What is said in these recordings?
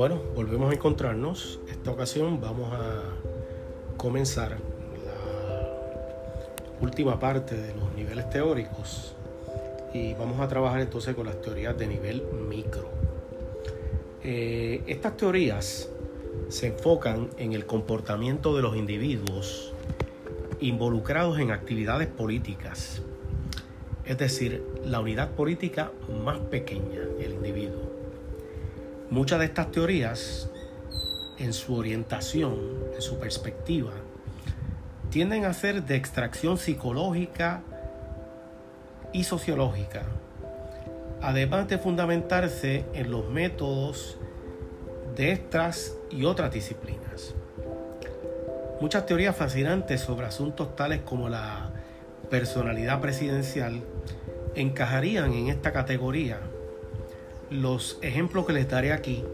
Bueno, volvemos a encontrarnos. Esta ocasión vamos a comenzar la última parte de los niveles teóricos y vamos a trabajar entonces con las teorías de nivel micro. Eh, estas teorías se enfocan en el comportamiento de los individuos involucrados en actividades políticas, es decir, la unidad política más pequeña, el individuo. Muchas de estas teorías, en su orientación, en su perspectiva, tienden a ser de extracción psicológica y sociológica, además de fundamentarse en los métodos de estas y otras disciplinas. Muchas teorías fascinantes sobre asuntos tales como la personalidad presidencial encajarían en esta categoría. Los ejemplos que les daré aquí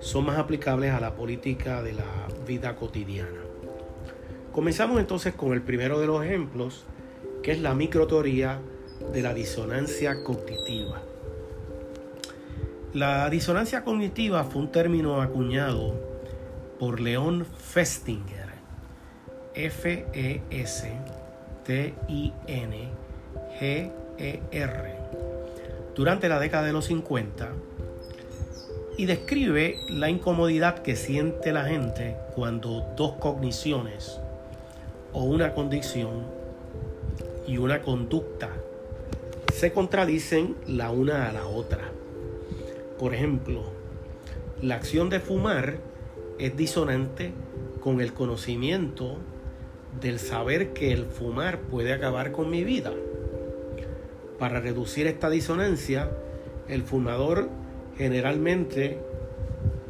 son más aplicables a la política de la vida cotidiana. Comenzamos entonces con el primero de los ejemplos, que es la microteoría de la disonancia cognitiva. La disonancia cognitiva fue un término acuñado por León Festinger, F-E-S-T-I-N-G-E-R, durante la década de los 50 y describe la incomodidad que siente la gente cuando dos cogniciones o una condición y una conducta se contradicen la una a la otra. Por ejemplo, la acción de fumar es disonante con el conocimiento del saber que el fumar puede acabar con mi vida. Para reducir esta disonancia, el fumador generalmente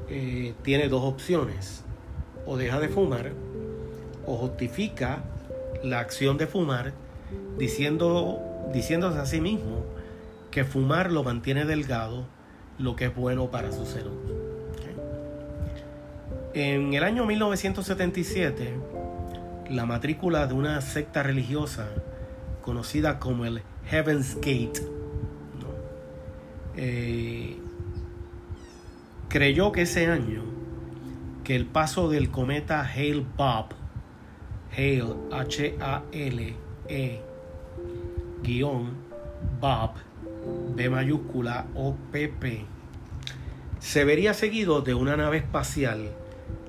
eh, tiene dos opciones. O deja de fumar o justifica la acción de fumar diciendo diciéndose a sí mismo que fumar lo mantiene delgado, lo que es bueno para su salud. En el año 1977, la matrícula de una secta religiosa conocida como el Heaven's Gate eh, creyó que ese año que el paso del cometa Hale Bob, Hale H-A-L-E, guion Bob, B mayúscula o PP, se vería seguido de una nave espacial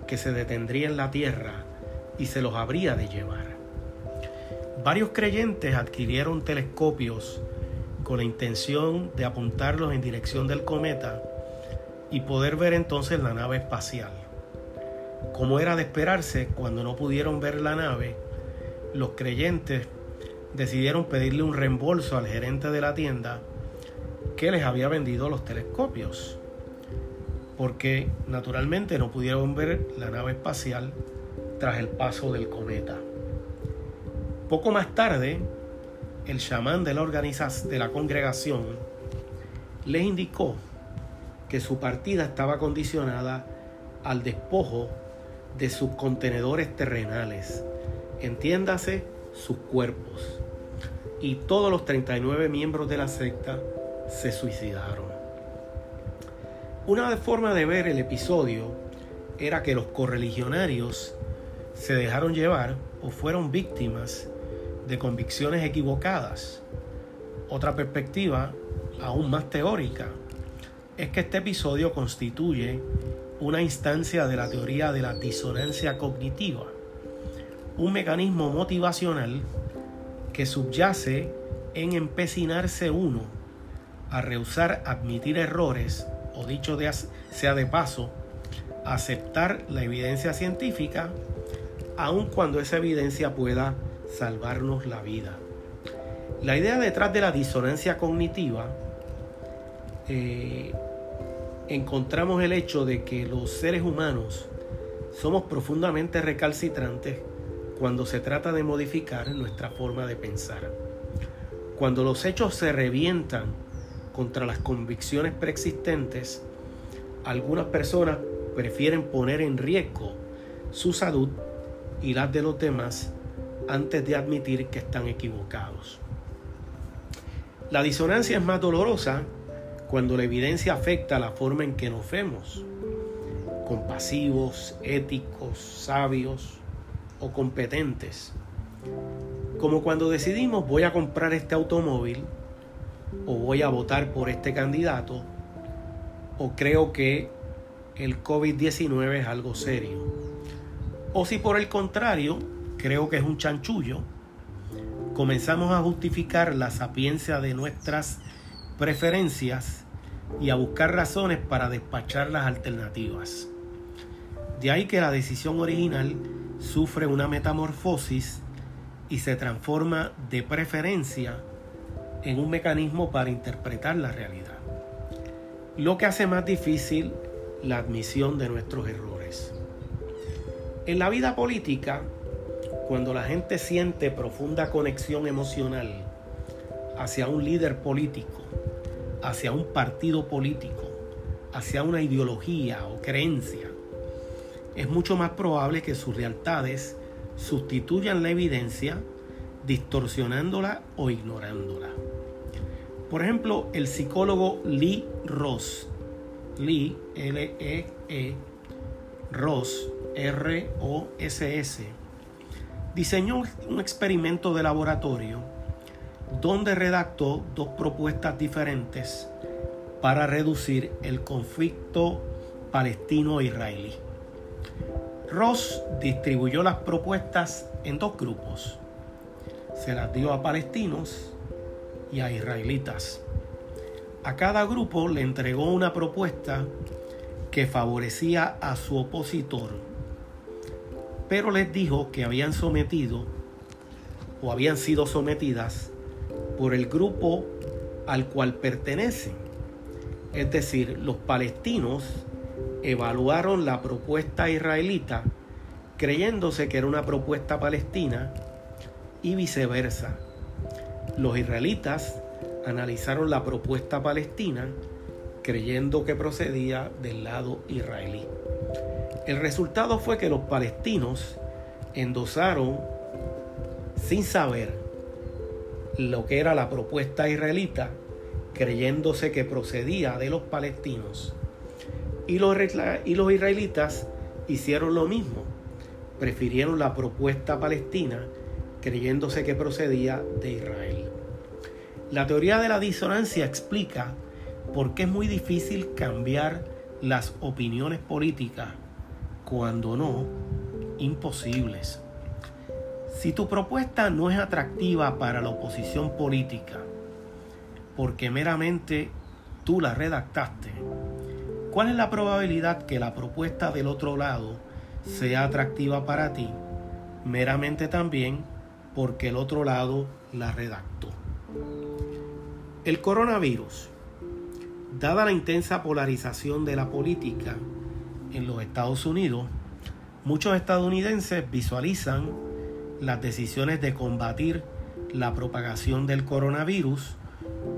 que se detendría en la Tierra y se los habría de llevar. Varios creyentes adquirieron telescopios con la intención de apuntarlos en dirección del cometa y poder ver entonces la nave espacial. Como era de esperarse, cuando no pudieron ver la nave, los creyentes decidieron pedirle un reembolso al gerente de la tienda que les había vendido los telescopios, porque naturalmente no pudieron ver la nave espacial tras el paso del cometa. Poco más tarde, el chamán de la, organización, de la congregación les indicó que su partida estaba condicionada al despojo de sus contenedores terrenales, entiéndase sus cuerpos y todos los 39 miembros de la secta se suicidaron. Una forma de ver el episodio era que los correligionarios se dejaron llevar o fueron víctimas de convicciones equivocadas. Otra perspectiva, aún más teórica, es que este episodio constituye una instancia de la teoría de la disonancia cognitiva, un mecanismo motivacional que subyace en empecinarse uno a rehusar admitir errores o dicho de, sea de paso, aceptar la evidencia científica aun cuando esa evidencia pueda salvarnos la vida. La idea detrás de la disonancia cognitiva eh, encontramos el hecho de que los seres humanos somos profundamente recalcitrantes cuando se trata de modificar nuestra forma de pensar. Cuando los hechos se revientan contra las convicciones preexistentes, algunas personas prefieren poner en riesgo su salud y las de los demás antes de admitir que están equivocados. La disonancia es más dolorosa cuando la evidencia afecta la forma en que nos vemos. compasivos, éticos, sabios o competentes. Como cuando decidimos voy a comprar este automóvil o voy a votar por este candidato o creo que el COVID-19 es algo serio. O si por el contrario creo que es un chanchullo, comenzamos a justificar la sapiencia de nuestras preferencias y a buscar razones para despachar las alternativas. De ahí que la decisión original sufre una metamorfosis y se transforma de preferencia en un mecanismo para interpretar la realidad, lo que hace más difícil la admisión de nuestros errores. En la vida política, cuando la gente siente profunda conexión emocional hacia un líder político, hacia un partido político, hacia una ideología o creencia, es mucho más probable que sus lealtades sustituyan la evidencia distorsionándola o ignorándola. Por ejemplo, el psicólogo Lee Ross, Lee, L-E-E, -E, Ross, R-O-S-S, diseñó un experimento de laboratorio donde redactó dos propuestas diferentes para reducir el conflicto palestino-israelí. Ross distribuyó las propuestas en dos grupos. Se las dio a palestinos y a israelitas. A cada grupo le entregó una propuesta que favorecía a su opositor, pero les dijo que habían sometido o habían sido sometidas por el grupo al cual pertenecen. Es decir, los palestinos evaluaron la propuesta israelita creyéndose que era una propuesta palestina y viceversa. Los israelitas analizaron la propuesta palestina creyendo que procedía del lado israelí. El resultado fue que los palestinos endosaron sin saber lo que era la propuesta israelita, creyéndose que procedía de los palestinos. Y los, israelitas hicieron lo mismo, prefirieron la propuesta palestina, creyéndose que procedía de Israel. La teoría de la disonancia explica por qué es muy difícil cambiar las opiniones políticas, cuando no, imposibles. Si tu propuesta no es atractiva para la oposición política, porque meramente tú la redactaste, ¿cuál es la probabilidad que la propuesta del otro lado sea atractiva para ti? Meramente también porque el otro lado la redactó. El coronavirus, dada la intensa polarización de la política en los Estados Unidos, muchos estadounidenses visualizan las decisiones de combatir la propagación del coronavirus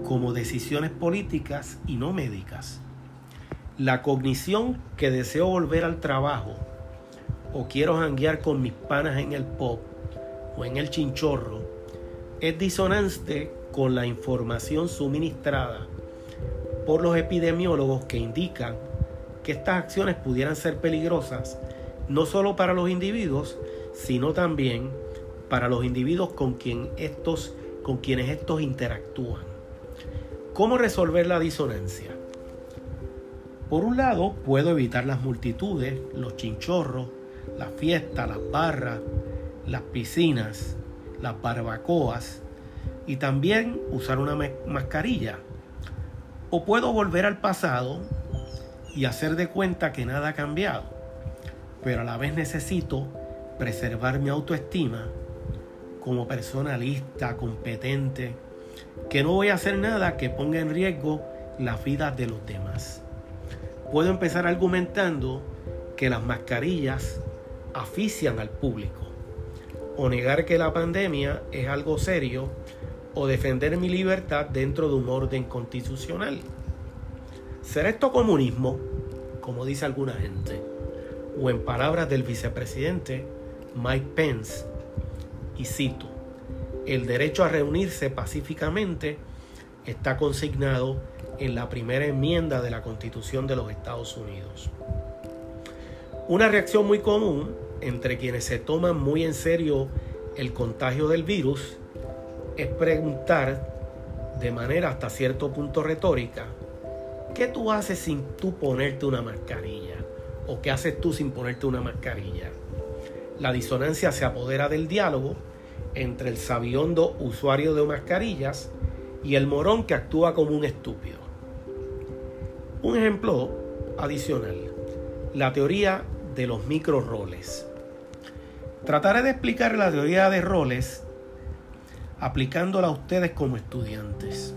como decisiones políticas y no médicas. La cognición que deseo volver al trabajo o quiero janguear con mis panas en el pop o en el chinchorro es disonante con la información suministrada por los epidemiólogos que indican que estas acciones pudieran ser peligrosas no solo para los individuos, sino también para los individuos con, quien estos, con quienes estos interactúan. ¿Cómo resolver la disonancia? Por un lado, puedo evitar las multitudes, los chinchorros, las fiestas, las barras, las piscinas, las barbacoas y también usar una mascarilla. O puedo volver al pasado y hacer de cuenta que nada ha cambiado, pero a la vez necesito preservar mi autoestima como persona lista, competente, que no voy a hacer nada que ponga en riesgo la vida de los demás. Puedo empezar argumentando que las mascarillas asfixian al público, o negar que la pandemia es algo serio, o defender mi libertad dentro de un orden constitucional. ¿Será esto comunismo, como dice alguna gente? O en palabras del vicepresidente Mike Pence, y cito, el derecho a reunirse pacíficamente está consignado en la primera enmienda de la Constitución de los Estados Unidos. Una reacción muy común entre quienes se toman muy en serio el contagio del virus es preguntar de manera hasta cierto punto retórica, ¿qué tú haces sin tú ponerte una mascarilla? ¿O qué haces tú sin ponerte una mascarilla? La disonancia se apodera del diálogo entre el sabiondo usuario de mascarillas y el morón que actúa como un estúpido. Un ejemplo adicional, la teoría de los micro roles. Trataré de explicar la teoría de roles aplicándola a ustedes como estudiantes.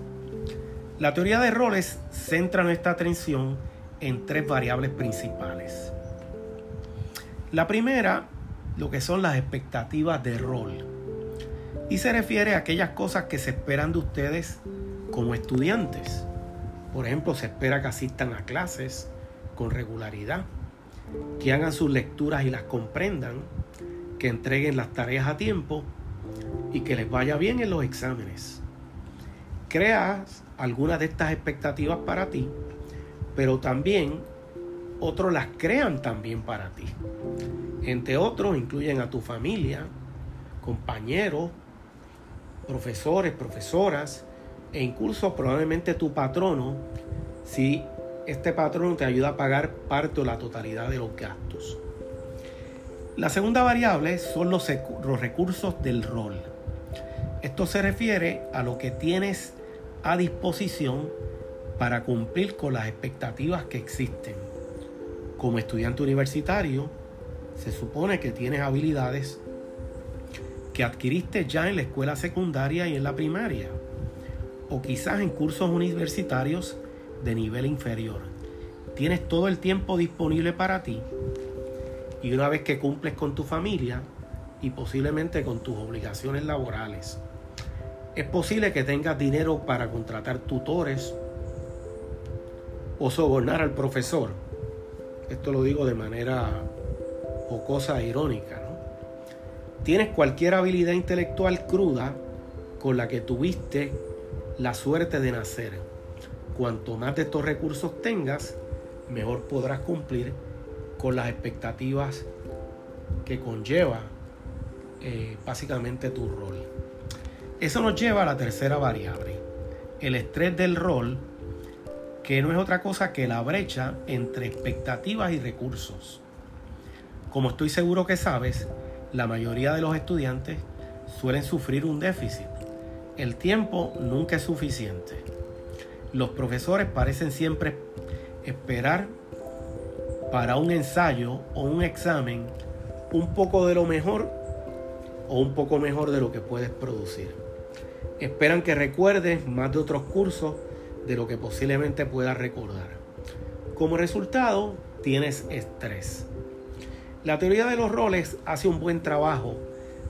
La teoría de roles centra nuestra atención en tres variables principales. La primera, lo que son las expectativas de rol. Y se refiere a aquellas cosas que se esperan de ustedes como estudiantes. Por ejemplo, se espera que asistan a clases con regularidad, que hagan sus lecturas y las comprendan, que entreguen las tareas a tiempo y que les vaya bien en los exámenes. Creas algunas de estas expectativas para ti, pero también otros las crean también para ti. Entre otros incluyen a tu familia, compañeros, profesores, profesoras e incluso probablemente tu patrono si este patrono te ayuda a pagar parte o la totalidad de los gastos. La segunda variable son los, los recursos del rol. Esto se refiere a lo que tienes a disposición para cumplir con las expectativas que existen. Como estudiante universitario, se supone que tienes habilidades que adquiriste ya en la escuela secundaria y en la primaria, o quizás en cursos universitarios de nivel inferior. Tienes todo el tiempo disponible para ti y una vez que cumples con tu familia y posiblemente con tus obligaciones laborales, es posible que tengas dinero para contratar tutores o sobornar al profesor. Esto lo digo de manera jocosa e irónica. Tienes cualquier habilidad intelectual cruda con la que tuviste la suerte de nacer. Cuanto más de estos recursos tengas, mejor podrás cumplir con las expectativas que conlleva eh, básicamente tu rol. Eso nos lleva a la tercera variable, el estrés del rol, que no es otra cosa que la brecha entre expectativas y recursos. Como estoy seguro que sabes, la mayoría de los estudiantes suelen sufrir un déficit. El tiempo nunca es suficiente. Los profesores parecen siempre esperar para un ensayo o un examen un poco de lo mejor o un poco mejor de lo que puedes producir. Esperan que recuerdes más de otros cursos de lo que posiblemente puedas recordar. Como resultado, tienes estrés. La teoría de los roles hace un buen trabajo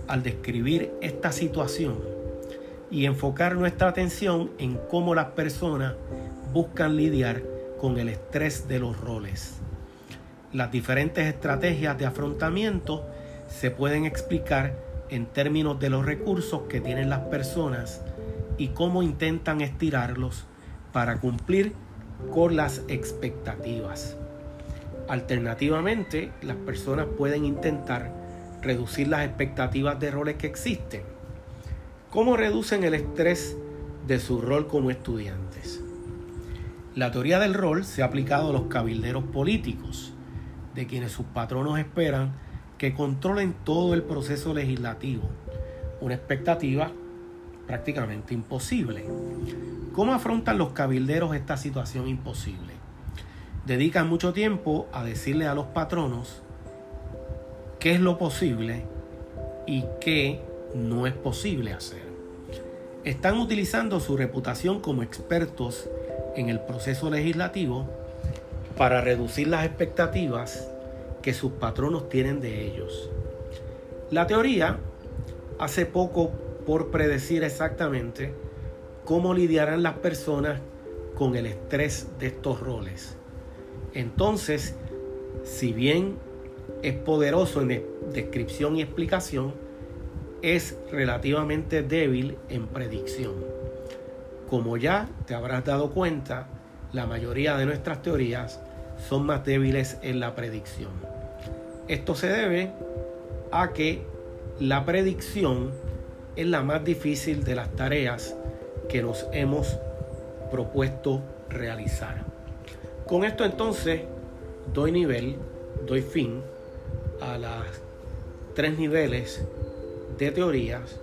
al describir esta situación y enfocar nuestra atención en cómo las personas buscan lidiar con el estrés de los roles. Las diferentes estrategias de afrontamiento se pueden explicar en términos de los recursos que tienen las personas y cómo intentan estirarlos para cumplir con las expectativas. Alternativamente, las personas pueden intentar reducir las expectativas de roles que existen. ¿Cómo reducen el estrés de su rol como estudiantes? La teoría del rol se ha aplicado a los cabilderos políticos, de quienes sus patronos esperan que controlen todo el proceso legislativo, una expectativa prácticamente imposible. ¿Cómo afrontan los cabilderos esta situación imposible? Dedican mucho tiempo a decirle a los patronos qué es lo posible y qué no es posible hacer. Están utilizando su reputación como expertos en el proceso legislativo para reducir las expectativas que sus patronos tienen de ellos. La teoría hace poco por predecir exactamente cómo lidiarán las personas con el estrés de estos roles. Entonces, si bien es poderoso en descripción y explicación, es relativamente débil en predicción. Como ya te habrás dado cuenta, la mayoría de nuestras teorías son más débiles en la predicción. Esto se debe a que la predicción es la más difícil de las tareas que nos hemos propuesto realizar. Con esto entonces doy nivel, doy fin a las tres niveles de teorías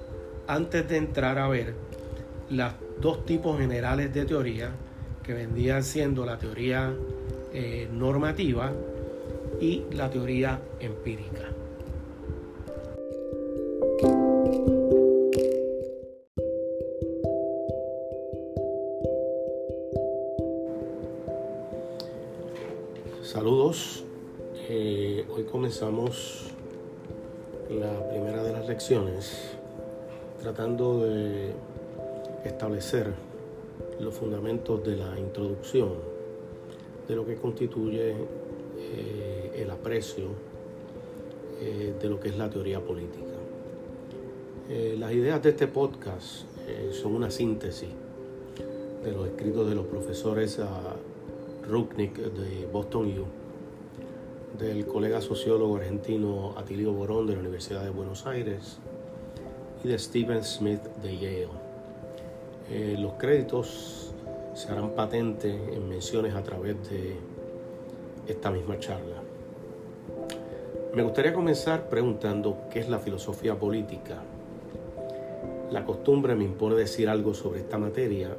antes de entrar a ver los dos tipos generales de teoría que vendrían siendo la teoría eh, normativa y la teoría empírica. Saludos, eh, hoy comenzamos la primera de las lecciones tratando de establecer los fundamentos de la introducción de lo que constituye eh, el aprecio eh, de lo que es la teoría política. Eh, las ideas de este podcast son una síntesis de los escritos de los profesores uh, de Boston U, del colega sociólogo argentino Atilio Borón de la Universidad de Buenos Aires y de Stephen Smith de Yale. los créditos se harán patentes en menciones a través de esta misma charla. Me gustaría comenzar preguntando qué es la filosofía política. La costumbre me impone decir algo sobre esta materia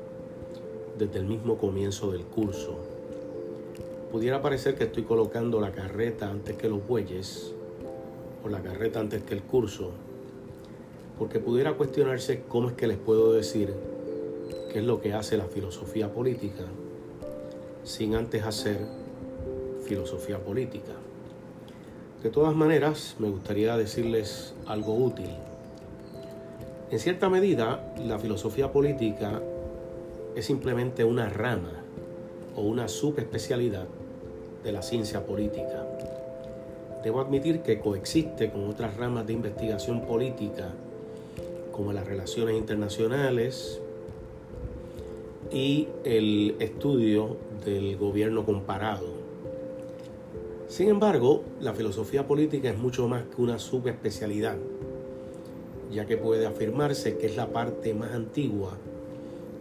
desde el mismo comienzo del curso. Pudiera parecer que estoy colocando la carreta antes que los bueyes o la carreta antes que el curso, porque pudiera cuestionarse cómo es que les puedo decir qué es lo que hace la filosofía política sin antes hacer filosofía política. De todas maneras, me gustaría decirles algo útil. En cierta medida, la filosofía política es simplemente una rama o una subespecialidad de la ciencia política. Debo admitir que coexiste con otras ramas de investigación política como las relaciones internacionales y el estudio del gobierno comparado sin embargo, la filosofía política es mucho más que una subespecialidad, ya que puede afirmarse que es la parte más antigua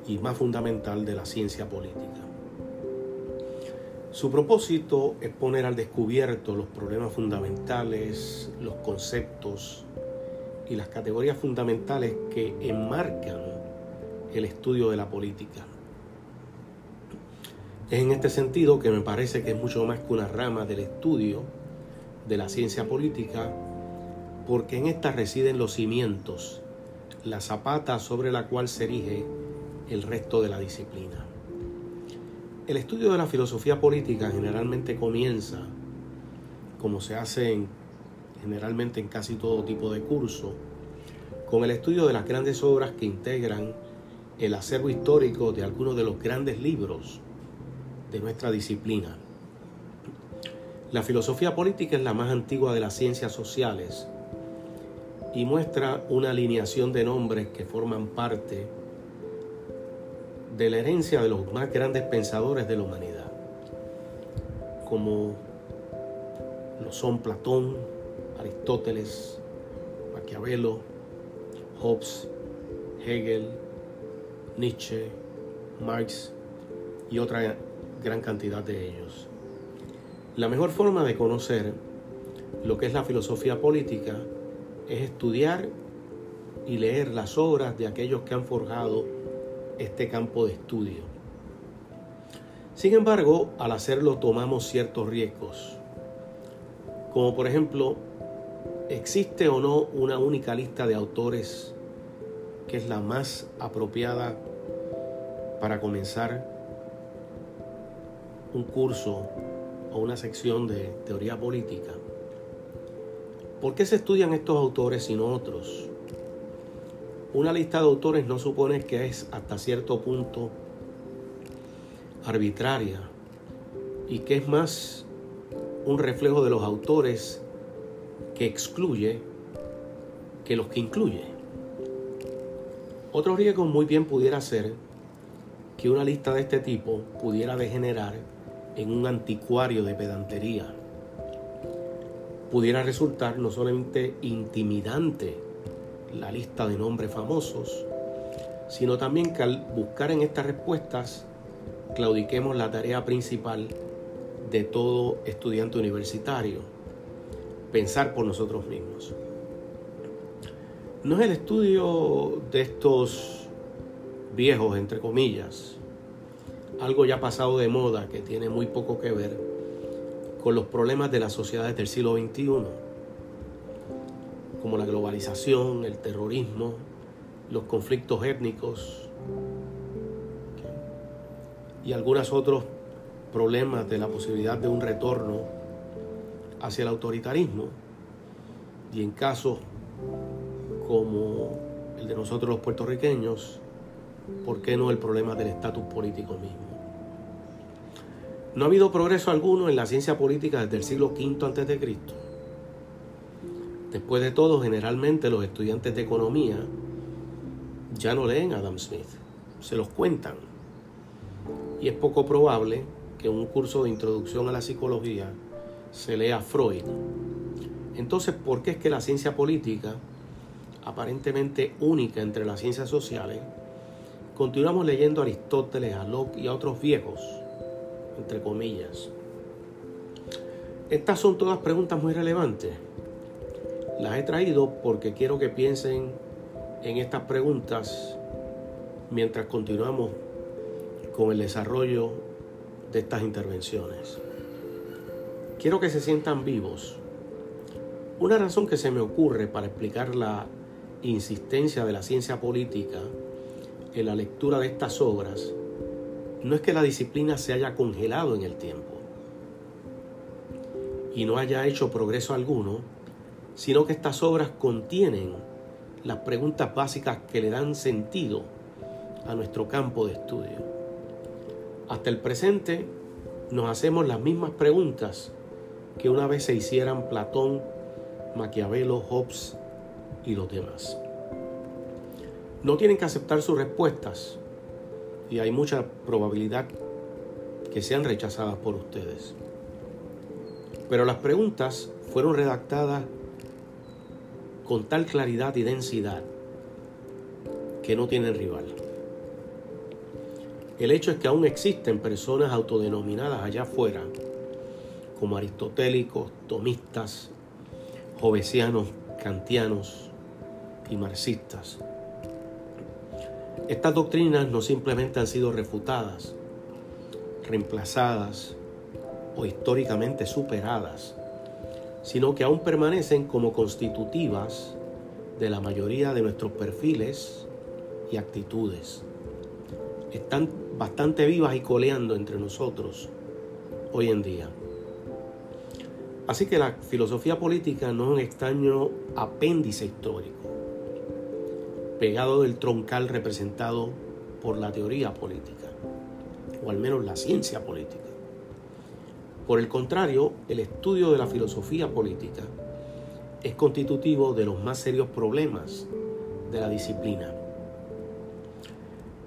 y más fundamental de la ciencia política. Su propósito es poner al descubierto los problemas fundamentales, los conceptos y las categorías fundamentales que enmarcan el estudio de la política. Es en este sentido que me parece que es mucho más que una rama del estudio de la ciencia política, porque en esta residen los cimientos, la zapata sobre la cual se erige el resto de la disciplina. El estudio de la filosofía política generalmente comienza, como se hace generalmente en casi todo tipo de curso, con el estudio de las grandes obras que integran el acervo histórico de algunos de los grandes libros de nuestra disciplina. La filosofía política es la más antigua de las ciencias sociales y muestra una alineación de nombres que forman parte de la herencia de los más grandes pensadores de la humanidad, como lo son Platón, Aristóteles, Maquiavelo, Hobbes, Hegel, Nietzsche, Marx y otras gran cantidad de ellos. La mejor forma de conocer lo que es la filosofía política es estudiar y leer las obras de aquellos que han forjado este campo de estudio. Sin embargo, al hacerlo tomamos ciertos riesgos, como por ejemplo, ¿existe o no una única lista de autores que es la más apropiada para comenzar un curso o una sección de teoría política, ¿por qué se estudian estos autores y no otros? Una lista de autores no supone que es hasta cierto punto arbitraria y que es más un reflejo de los autores que excluye que los que incluye. Otro riesgo muy bien pudiera ser que una lista de este tipo pudiera degenerar en un anticuario de pedantería. pudiera resultar no solamente intimidante la lista de nombres famosos, sino también que al buscar en estas respuestas claudiquemos la tarea principal de todo estudiante universitario, pensar por nosotros mismos. No es el estudio de estos viejos, entre comillas, algo ya pasado de moda que tiene muy poco que ver con los problemas de las sociedades del siglo XXI, como la globalización, el terrorismo, los conflictos étnicos y algunos otros problemas de la posibilidad de un retorno hacia el autoritarismo y en casos como el de nosotros los puertorriqueños, ¿por qué no el problema del estatus político mismo? No ha habido progreso alguno en la ciencia política desde el siglo V a.C. Después de todo, generalmente los estudiantes de economía ya no leen a Adam Smith, se los cuentan. Y es poco probable que un curso de introducción a la psicología se lea Freud. Entonces, ¿por qué es que la ciencia política, aparentemente única entre las ciencias sociales, continuamos leyendo a Aristóteles, a Locke y a otros viejos, entre comillas? Estas son todas preguntas muy relevantes. Las he traído porque quiero que piensen en estas preguntas mientras continuamos con el desarrollo de estas intervenciones. Quiero que se sientan vivos. Una razón que se me ocurre para explicar la insistencia de la ciencia política en la lectura de estas obras no es que la disciplina se haya congelado en el tiempo y no haya hecho progreso alguno, sino que estas obras contienen las preguntas básicas que le dan sentido a nuestro campo de estudio. Hasta el presente nos hacemos las mismas preguntas que una vez se hicieran Platón, Maquiavelo, Hobbes y los demás. No tienen que aceptar sus respuestas y hay mucha probabilidad que sean rechazadas por ustedes. Pero las preguntas fueron redactadas con tal claridad y densidad que no tienen rival. El hecho es que aún existen personas autodenominadas allá afuera, como aristotélicos, tomistas, jovesianos, kantianos y marxistas. Estas doctrinas no simplemente han sido refutadas, reemplazadas o históricamente superadas, sino que aún permanecen como constitutivas de la mayoría de nuestros perfiles y actitudes. Están bastante vivas y coleando entre nosotros hoy en día. Así que la filosofía política no es un extraño apéndice histórico, pegado del troncal representado por la teoría política, o al menos la ciencia política. Por el contrario, el estudio de la filosofía política es constitutivo de los más serios problemas de la disciplina.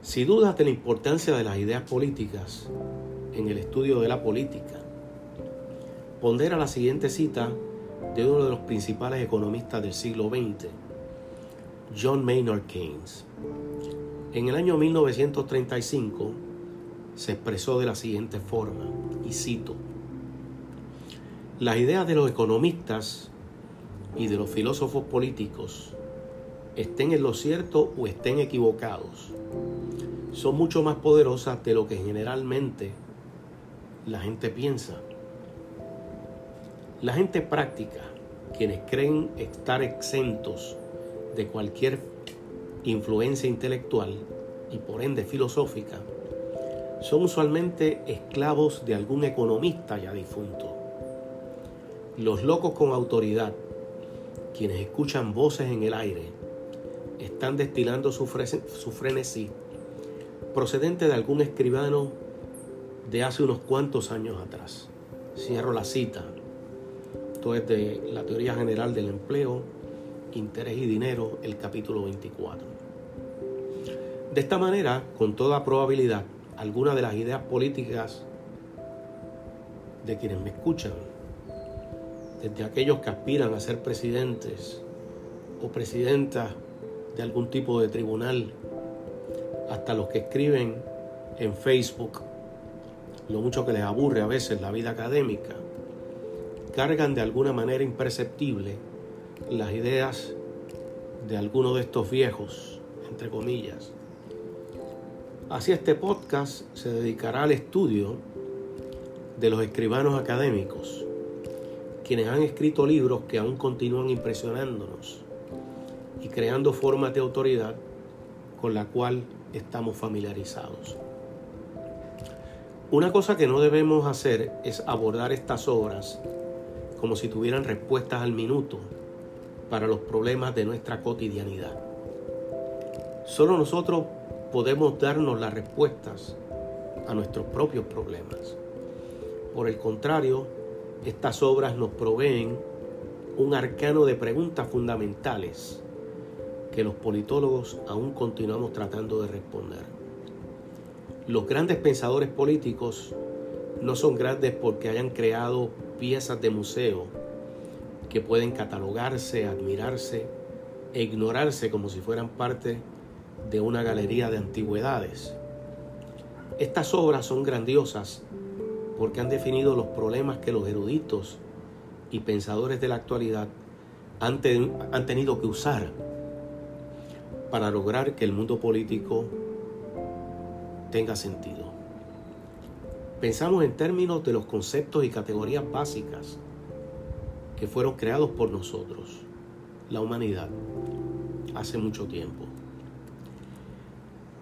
Si dudas de la importancia de las ideas políticas en el estudio de la política, pondera la siguiente cita de uno de los principales economistas del siglo XX, John Maynard Keynes. En el año 1935 se expresó de la siguiente forma, y cito, las ideas de los economistas y de los filósofos políticos, estén en lo cierto o estén equivocados, son mucho más poderosas de lo que generalmente la gente piensa. La gente práctica, quienes creen estar exentos de cualquier influencia intelectual y por ende filosófica, son usualmente esclavos de algún economista ya difunto los locos con autoridad, quienes escuchan voces en el aire, están destilando su, frenesí procedente de algún escribano de hace unos cuantos años atrás. Cierro la cita. Esto es de la teoría general del empleo, interés y dinero, el capítulo 24. De esta manera, con toda probabilidad, algunas de las ideas políticas de quienes me escuchan desde aquellos que aspiran a ser presidentes o presidentas de algún tipo de tribunal, hasta los que escriben en Facebook, lo mucho que les aburre a veces la vida académica, cargan de alguna manera imperceptible las ideas de algunos de estos viejos, entre comillas. Así este podcast se dedicará al estudio de los escribanos académicos, quienes han escrito libros que aún continúan impresionándonos y creando formas de autoridad con la cual estamos familiarizados. Una cosa que no debemos hacer es abordar estas obras como si tuvieran respuestas al minuto para los problemas de nuestra cotidianidad. Solo nosotros podemos darnos las respuestas a nuestros propios problemas. Por el contrario, estas obras nos proveen un arcano de preguntas fundamentales que los politólogos aún continuamos tratando de responder. Los grandes pensadores políticos no son grandes porque hayan creado piezas de museo que pueden catalogarse, admirarse e ignorarse como si fueran parte de una galería de antigüedades. Estas obras son grandiosas porque han definido los problemas que los eruditos y pensadores de la actualidad han, han tenido que usar para lograr que el mundo político tenga sentido. Pensamos en términos de los conceptos y categorías básicas que fueron creados por nosotros, la humanidad, hace mucho tiempo.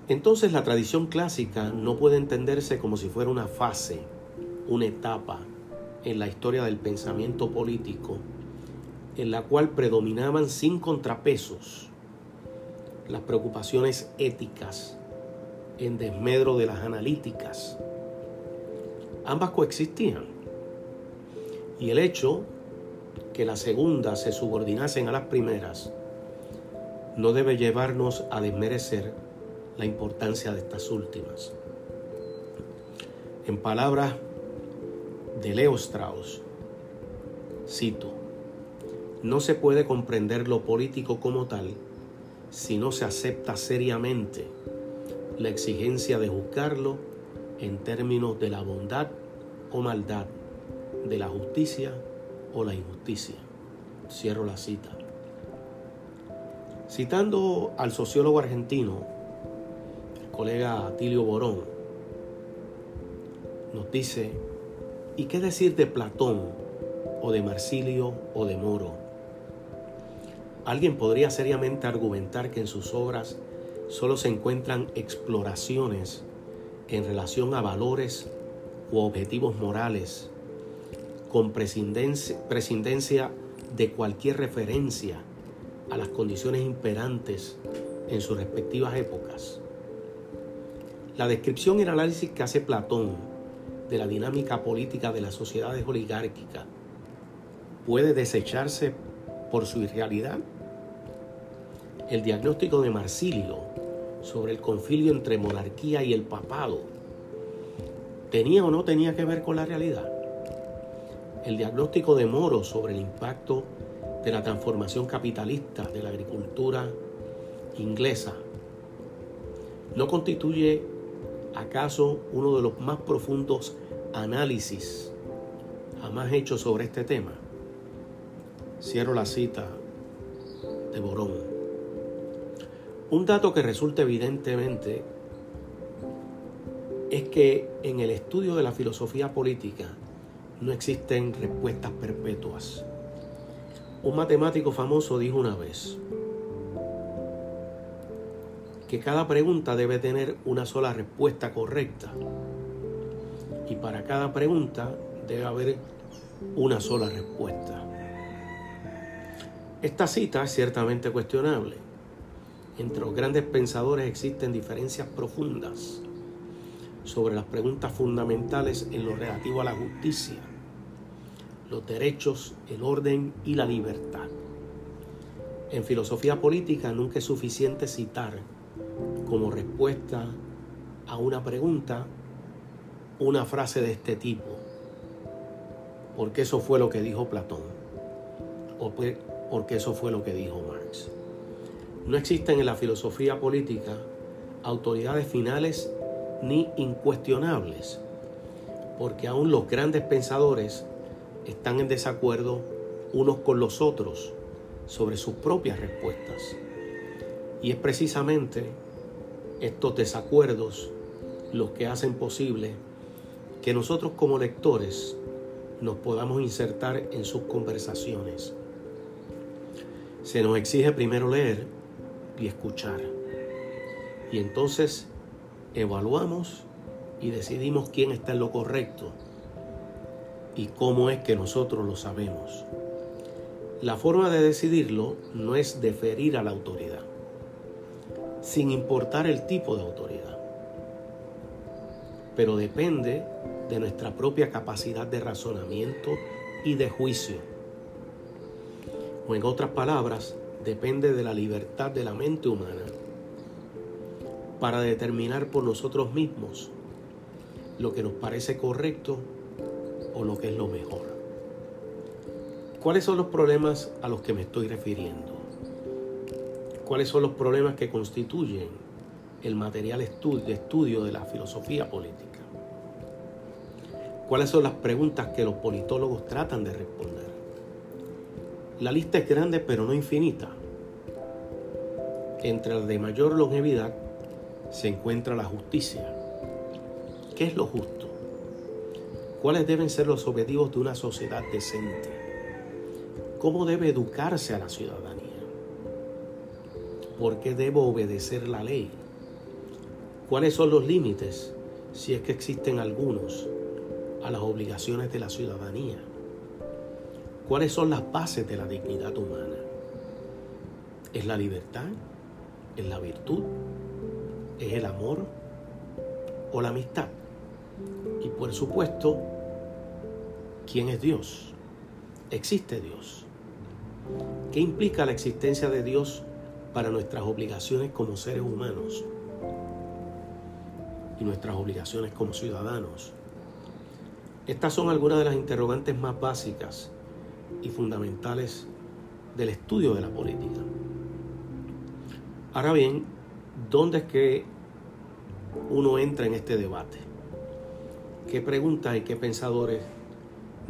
Entonces la tradición clásica no puede entenderse como si fuera una fase, una etapa en la historia del pensamiento político en la cual predominaban sin contrapesos las preocupaciones éticas en desmedro de las analíticas. Ambas coexistían. Y el hecho que las segundas se subordinasen a las primeras no debe llevarnos a desmerecer la importancia de estas últimas. En palabras de Leo Strauss, cito, no se puede comprender lo político como tal si no se acepta seriamente la exigencia de juzgarlo en términos de la bondad o maldad, de la justicia o la injusticia. Cierro la cita. Citando al sociólogo argentino, el colega Atilio Borón, nos dice, ¿y qué decir de Platón o de Marsilio o de Moro? Alguien podría seriamente argumentar que en sus obras solo se encuentran exploraciones en relación a valores u objetivos morales, con prescindencia de cualquier referencia a las condiciones imperantes en sus respectivas épocas. La descripción y el análisis que hace Platón de la dinámica política de las sociedades oligárquicas puede desecharse por su irrealidad el diagnóstico de Marsilio sobre el confilio entre monarquía y el papado tenía o no tenía que ver con la realidad. El diagnóstico de Moro sobre el impacto de la transformación capitalista de la agricultura inglesa no constituye acaso uno de los más profundos análisis jamás hechos sobre este tema. Cierro la cita de Borón. Un dato que resulta evidentemente es que en el estudio de la filosofía política no existen respuestas perpetuas. Un matemático famoso dijo una vez que cada pregunta debe tener una sola respuesta correcta y para cada pregunta debe haber una sola respuesta. Esta cita es ciertamente cuestionable entre los grandes pensadores existen diferencias profundas sobre las preguntas fundamentales en lo relativo a la justicia, los derechos, el orden y la libertad. En filosofía política nunca es suficiente citar como respuesta a una pregunta una frase de este tipo, porque eso fue lo que dijo Platón. o porque eso fue lo que dijo Marx. No existen en la filosofía política autoridades finales ni incuestionables, porque aún los grandes pensadores están en desacuerdo unos con los otros sobre sus propias respuestas. Y es precisamente estos desacuerdos los que hacen posible que nosotros como lectores nos podamos insertar en sus conversaciones. Se nos exige primero leer y escuchar. Y entonces evaluamos y decidimos quién está en lo correcto y cómo es que nosotros lo sabemos. La forma de decidirlo no es deferir a la autoridad, sin importar el tipo de autoridad, pero depende de nuestra propia capacidad de razonamiento y de juicio. O en otras palabras, depende de la libertad de la mente humana para determinar por nosotros mismos lo que nos parece correcto o lo que es lo mejor. ¿Cuáles son los problemas a los que me estoy refiriendo? ¿Cuáles son los problemas que constituyen el material de estudio de la filosofía política? ¿Cuáles son las preguntas que los politólogos tratan de responder? La lista es grande pero no infinita. Entre las de mayor longevidad se encuentra la justicia. ¿Qué es lo justo? ¿Cuáles deben ser los objetivos de una sociedad decente? ¿Cómo debe educarse a la ciudadanía? ¿Por qué debo obedecer la ley? ¿Cuáles son los límites, si es que existen algunos, a las obligaciones de la ciudadanía? ¿Cuáles son las bases de la dignidad humana? ¿Es la libertad? ¿Es la virtud? ¿Es el amor o la amistad? Y por supuesto, ¿quién es Dios? ¿Existe Dios? ¿Qué implica la existencia de Dios para nuestras obligaciones como seres humanos y nuestras obligaciones como ciudadanos? Estas son algunas de las interrogantes más básicas y fundamentales del estudio de la política. Ahora bien, ¿dónde es que uno entra en este debate? ¿Qué preguntas y qué pensadores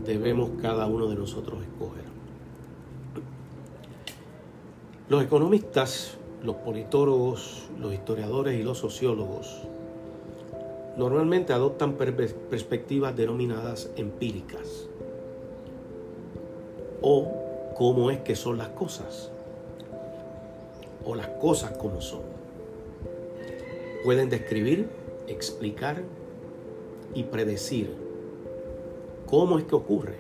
debemos cada uno de nosotros escoger? Los economistas, los politólogos, los historiadores y los sociólogos normalmente adoptan perspectivas denominadas empíricas o cómo es que son las cosas o las cosas como son. Pueden describir, explicar y predecir cómo es que ocurre,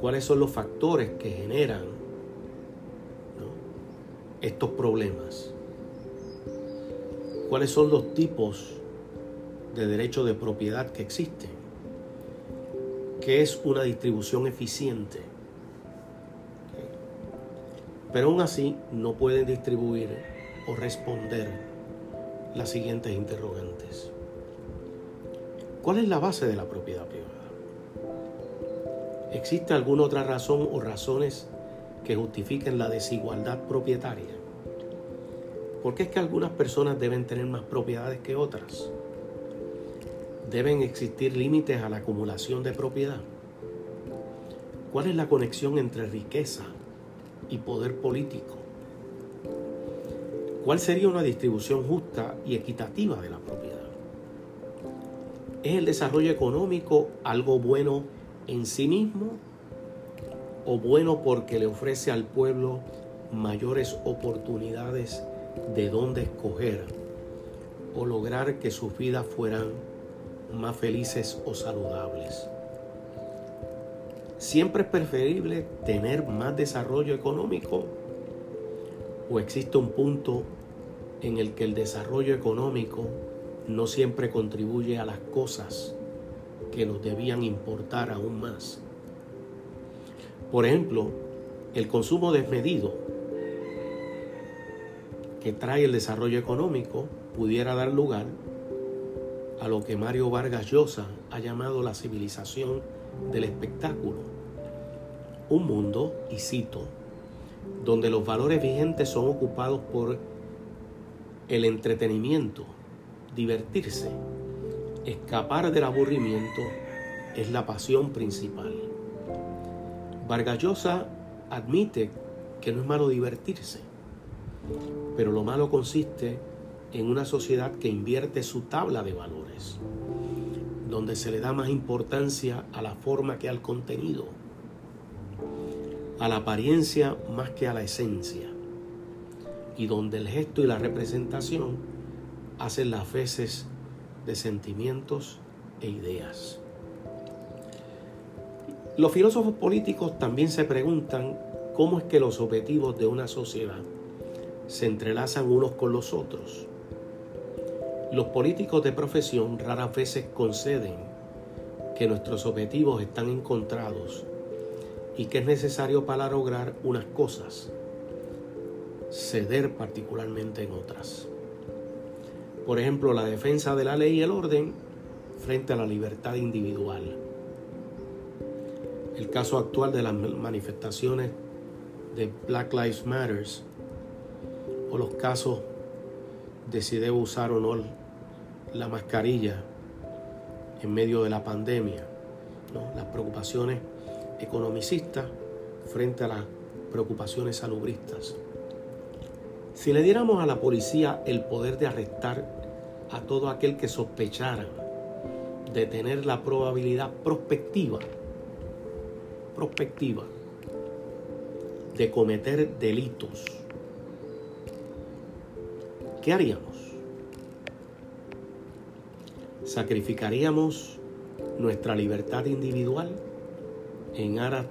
cuáles son los factores que generan estos problemas, cuáles son los tipos de derecho de propiedad que existen, qué es una distribución eficiente pero aún así no pueden distribuir o responder las siguientes interrogantes. ¿Cuál es la base de la propiedad privada? ¿Existe alguna otra razón o razones que justifiquen la desigualdad propietaria? ¿Por qué es que algunas personas deben tener más propiedades que otras? ¿Deben existir límites a la acumulación de propiedad? ¿Cuál es la conexión entre riqueza y poder político. ¿Cuál sería una distribución justa y equitativa de la propiedad? ¿Es el desarrollo económico algo bueno en sí mismo o bueno porque le ofrece al pueblo mayores oportunidades de dónde escoger o lograr que sus vidas fueran más felices o saludables? ¿Siempre es preferible tener más desarrollo económico? ¿O existe un punto en el que el desarrollo económico no siempre contribuye a las cosas que nos debían importar aún más? Por ejemplo, el consumo desmedido que trae el desarrollo económico pudiera dar lugar a lo que Mario Vargas Llosa ha llamado la civilización del espectáculo Un mundo, y cito, donde los valores vigentes son ocupados por el entretenimiento, divertirse, escapar del aburrimiento es la pasión principal. Vargallosa admite que no es malo divertirse, pero lo malo consiste en una sociedad que invierte su tabla de valores, donde se le da más importancia a la forma que al contenido, a la apariencia más que a la esencia, y donde el gesto y la representación hacen las veces de sentimientos e ideas. Los filósofos políticos también se preguntan cómo es que los objetivos de una sociedad se entrelazan unos con los otros. Los políticos de profesión raras veces conceden que nuestros objetivos están encontrados y que es necesario para lograr unas cosas, ceder particularmente en otras. Por ejemplo, la defensa de la ley y el orden frente a la libertad individual. El caso actual de las manifestaciones de Black Lives Matter o los casos de si debo usar o no la mascarilla en medio de la pandemia, las preocupaciones economicistas frente a las preocupaciones salubristas. Si le diéramos a la policía el poder de arrestar a todo aquel que sospechara de tener la probabilidad prospectiva, prospectiva, de cometer delitos, ¿qué haríamos? ¿Sacrificaríamos nuestra libertad individual en aras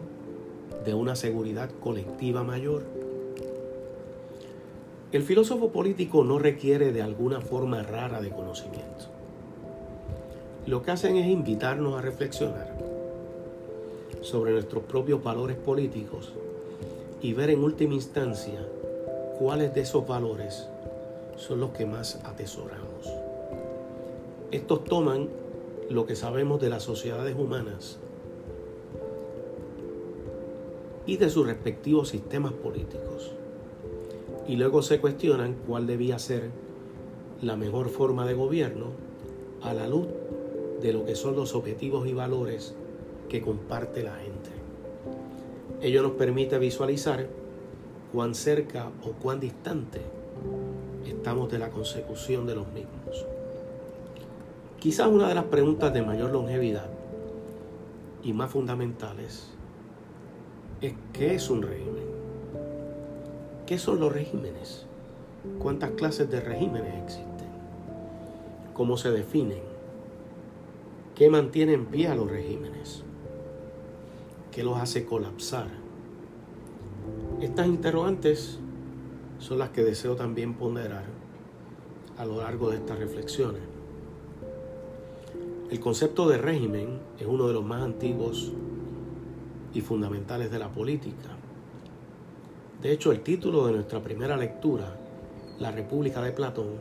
de una seguridad colectiva mayor? El filósofo político no requiere de alguna forma rara de conocimiento. Lo que hacen es invitarnos a reflexionar sobre nuestros propios valores políticos y ver en última instancia cuáles de esos valores son los que más atesoramos. Estos toman lo que sabemos de las sociedades humanas y de sus respectivos sistemas políticos y luego se cuestionan cuál debía ser la mejor forma de gobierno a la luz de lo que son los objetivos y valores que comparte la gente. Ello nos permite visualizar cuán cerca o cuán distante estamos de la consecución de los mismos. Quizás una de las preguntas de mayor longevidad y más fundamentales es ¿qué es un régimen? ¿Qué son los regímenes? ¿Cuántas clases de regímenes existen? ¿Cómo se definen? ¿Qué mantiene en pie a los regímenes? ¿Qué los hace colapsar? Estas interrogantes son las que deseo también ponderar a lo largo de estas reflexiones. El concepto de régimen es uno de los más antiguos y fundamentales de la política. De hecho, el título de nuestra primera lectura, La República de Platón,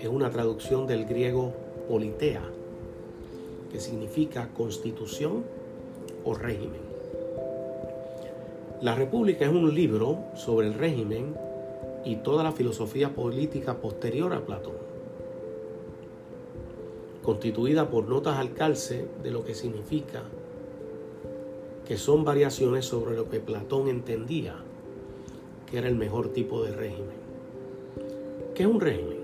es una traducción del griego politea, que significa constitución o régimen. La República es un libro sobre el régimen y toda la filosofía política posterior a Platón, constituida por notas al calce de lo que significa que son variaciones sobre lo que Platón entendía que era el mejor tipo de régimen. ¿Qué es un régimen?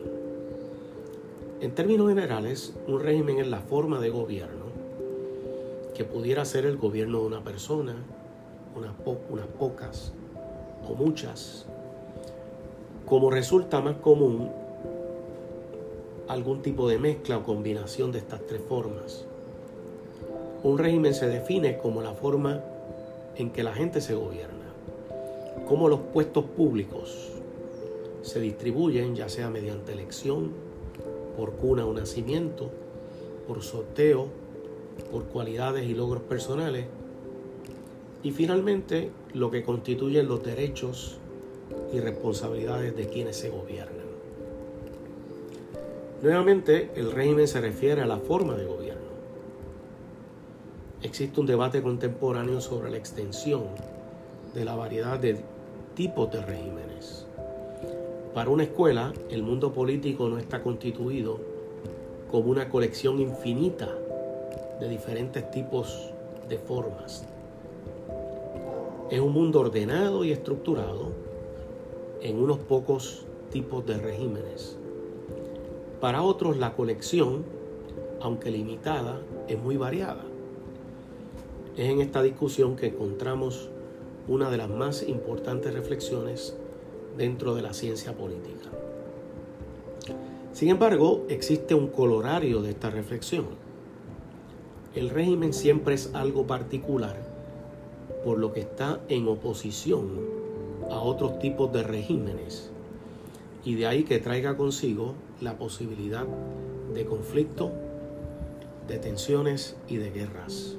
En términos generales, un régimen es la forma de gobierno que pudiera ser el gobierno de una persona, unas, unas pocas o muchas. Como resulta más común algún tipo de mezcla o combinación de estas tres formas. Un régimen se define como la forma en que la gente se gobierna cómo los puestos públicos se distribuyen, ya sea mediante elección, por cuna o nacimiento, por sorteo, por cualidades y logros personales, y finalmente lo que constituyen los derechos y responsabilidades de quienes se gobiernan. Nuevamente, el régimen se refiere a la forma de gobierno. existe un debate contemporáneo sobre la extensión de la variedad de tipos de regímenes. Para una escuela, el mundo político no está constituido como una colección infinita de diferentes tipos de formas. Es un mundo ordenado y estructurado en unos pocos tipos de regímenes. Para otros la colección, aunque limitada, es muy variada. Es en esta discusión que encontramos una de las más importantes reflexiones dentro de la ciencia política. Sin embargo, existe un colorario de esta reflexión. El régimen siempre es algo particular, por lo que está en oposición a otros tipos de regímenes, y de ahí que traiga consigo la posibilidad de conflicto, de tensiones y de guerras,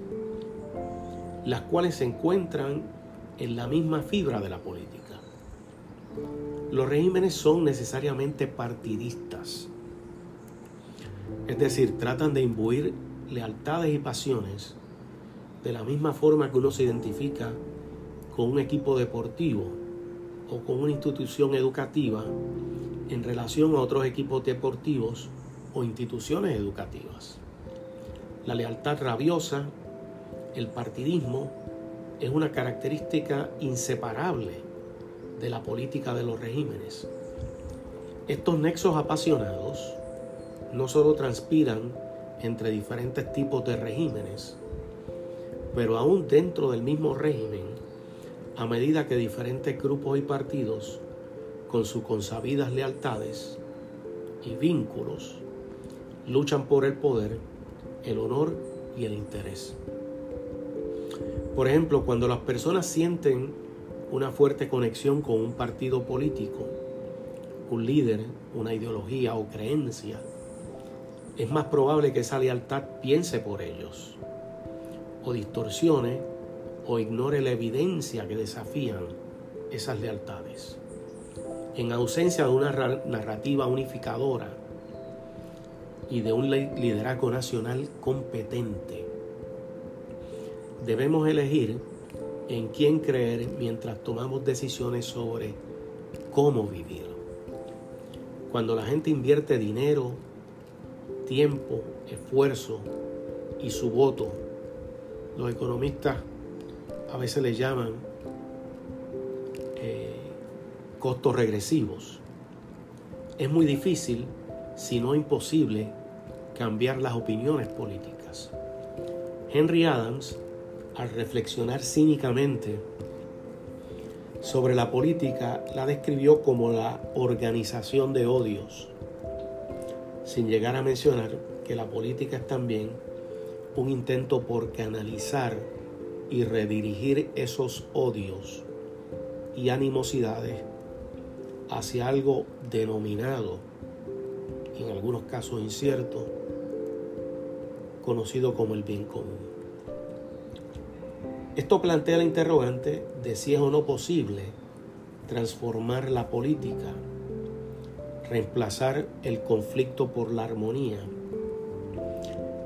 las cuales se encuentran en la misma fibra de la política. Los regímenes son necesariamente partidistas, es decir, tratan de imbuir lealtades y pasiones de la misma forma que uno se identifica con un equipo deportivo o con una institución educativa en relación a otros equipos deportivos o instituciones educativas. La lealtad rabiosa, el partidismo, es una característica inseparable de la política de los regímenes. Estos nexos apasionados no solo transpiran entre diferentes tipos de regímenes, pero aún dentro del mismo régimen, a medida que diferentes grupos y partidos, con sus consabidas lealtades y vínculos, luchan por el poder, el honor y el interés. Por ejemplo, cuando las personas sienten una fuerte conexión con un partido político, un líder, una ideología o creencia, es más probable que esa lealtad piense por ellos, o distorsione o ignore la evidencia que desafían esas lealtades. En ausencia de una narrativa unificadora y de un liderazgo nacional competente, debemos elegir en quién creer mientras tomamos decisiones sobre cómo vivir. Cuando la gente invierte dinero, tiempo, esfuerzo y su voto, los economistas a veces le llaman eh, costos regresivos. Es muy difícil, si no imposible, cambiar las opiniones políticas. Henry Adams al reflexionar cínicamente sobre la política, la describió como la organización de odios, sin llegar a mencionar que la política es también un intento por canalizar y redirigir esos odios y animosidades hacia algo denominado, en algunos casos incierto, conocido como el bien común. Esto plantea la interrogante de si es o no posible transformar la política, reemplazar el conflicto por la armonía,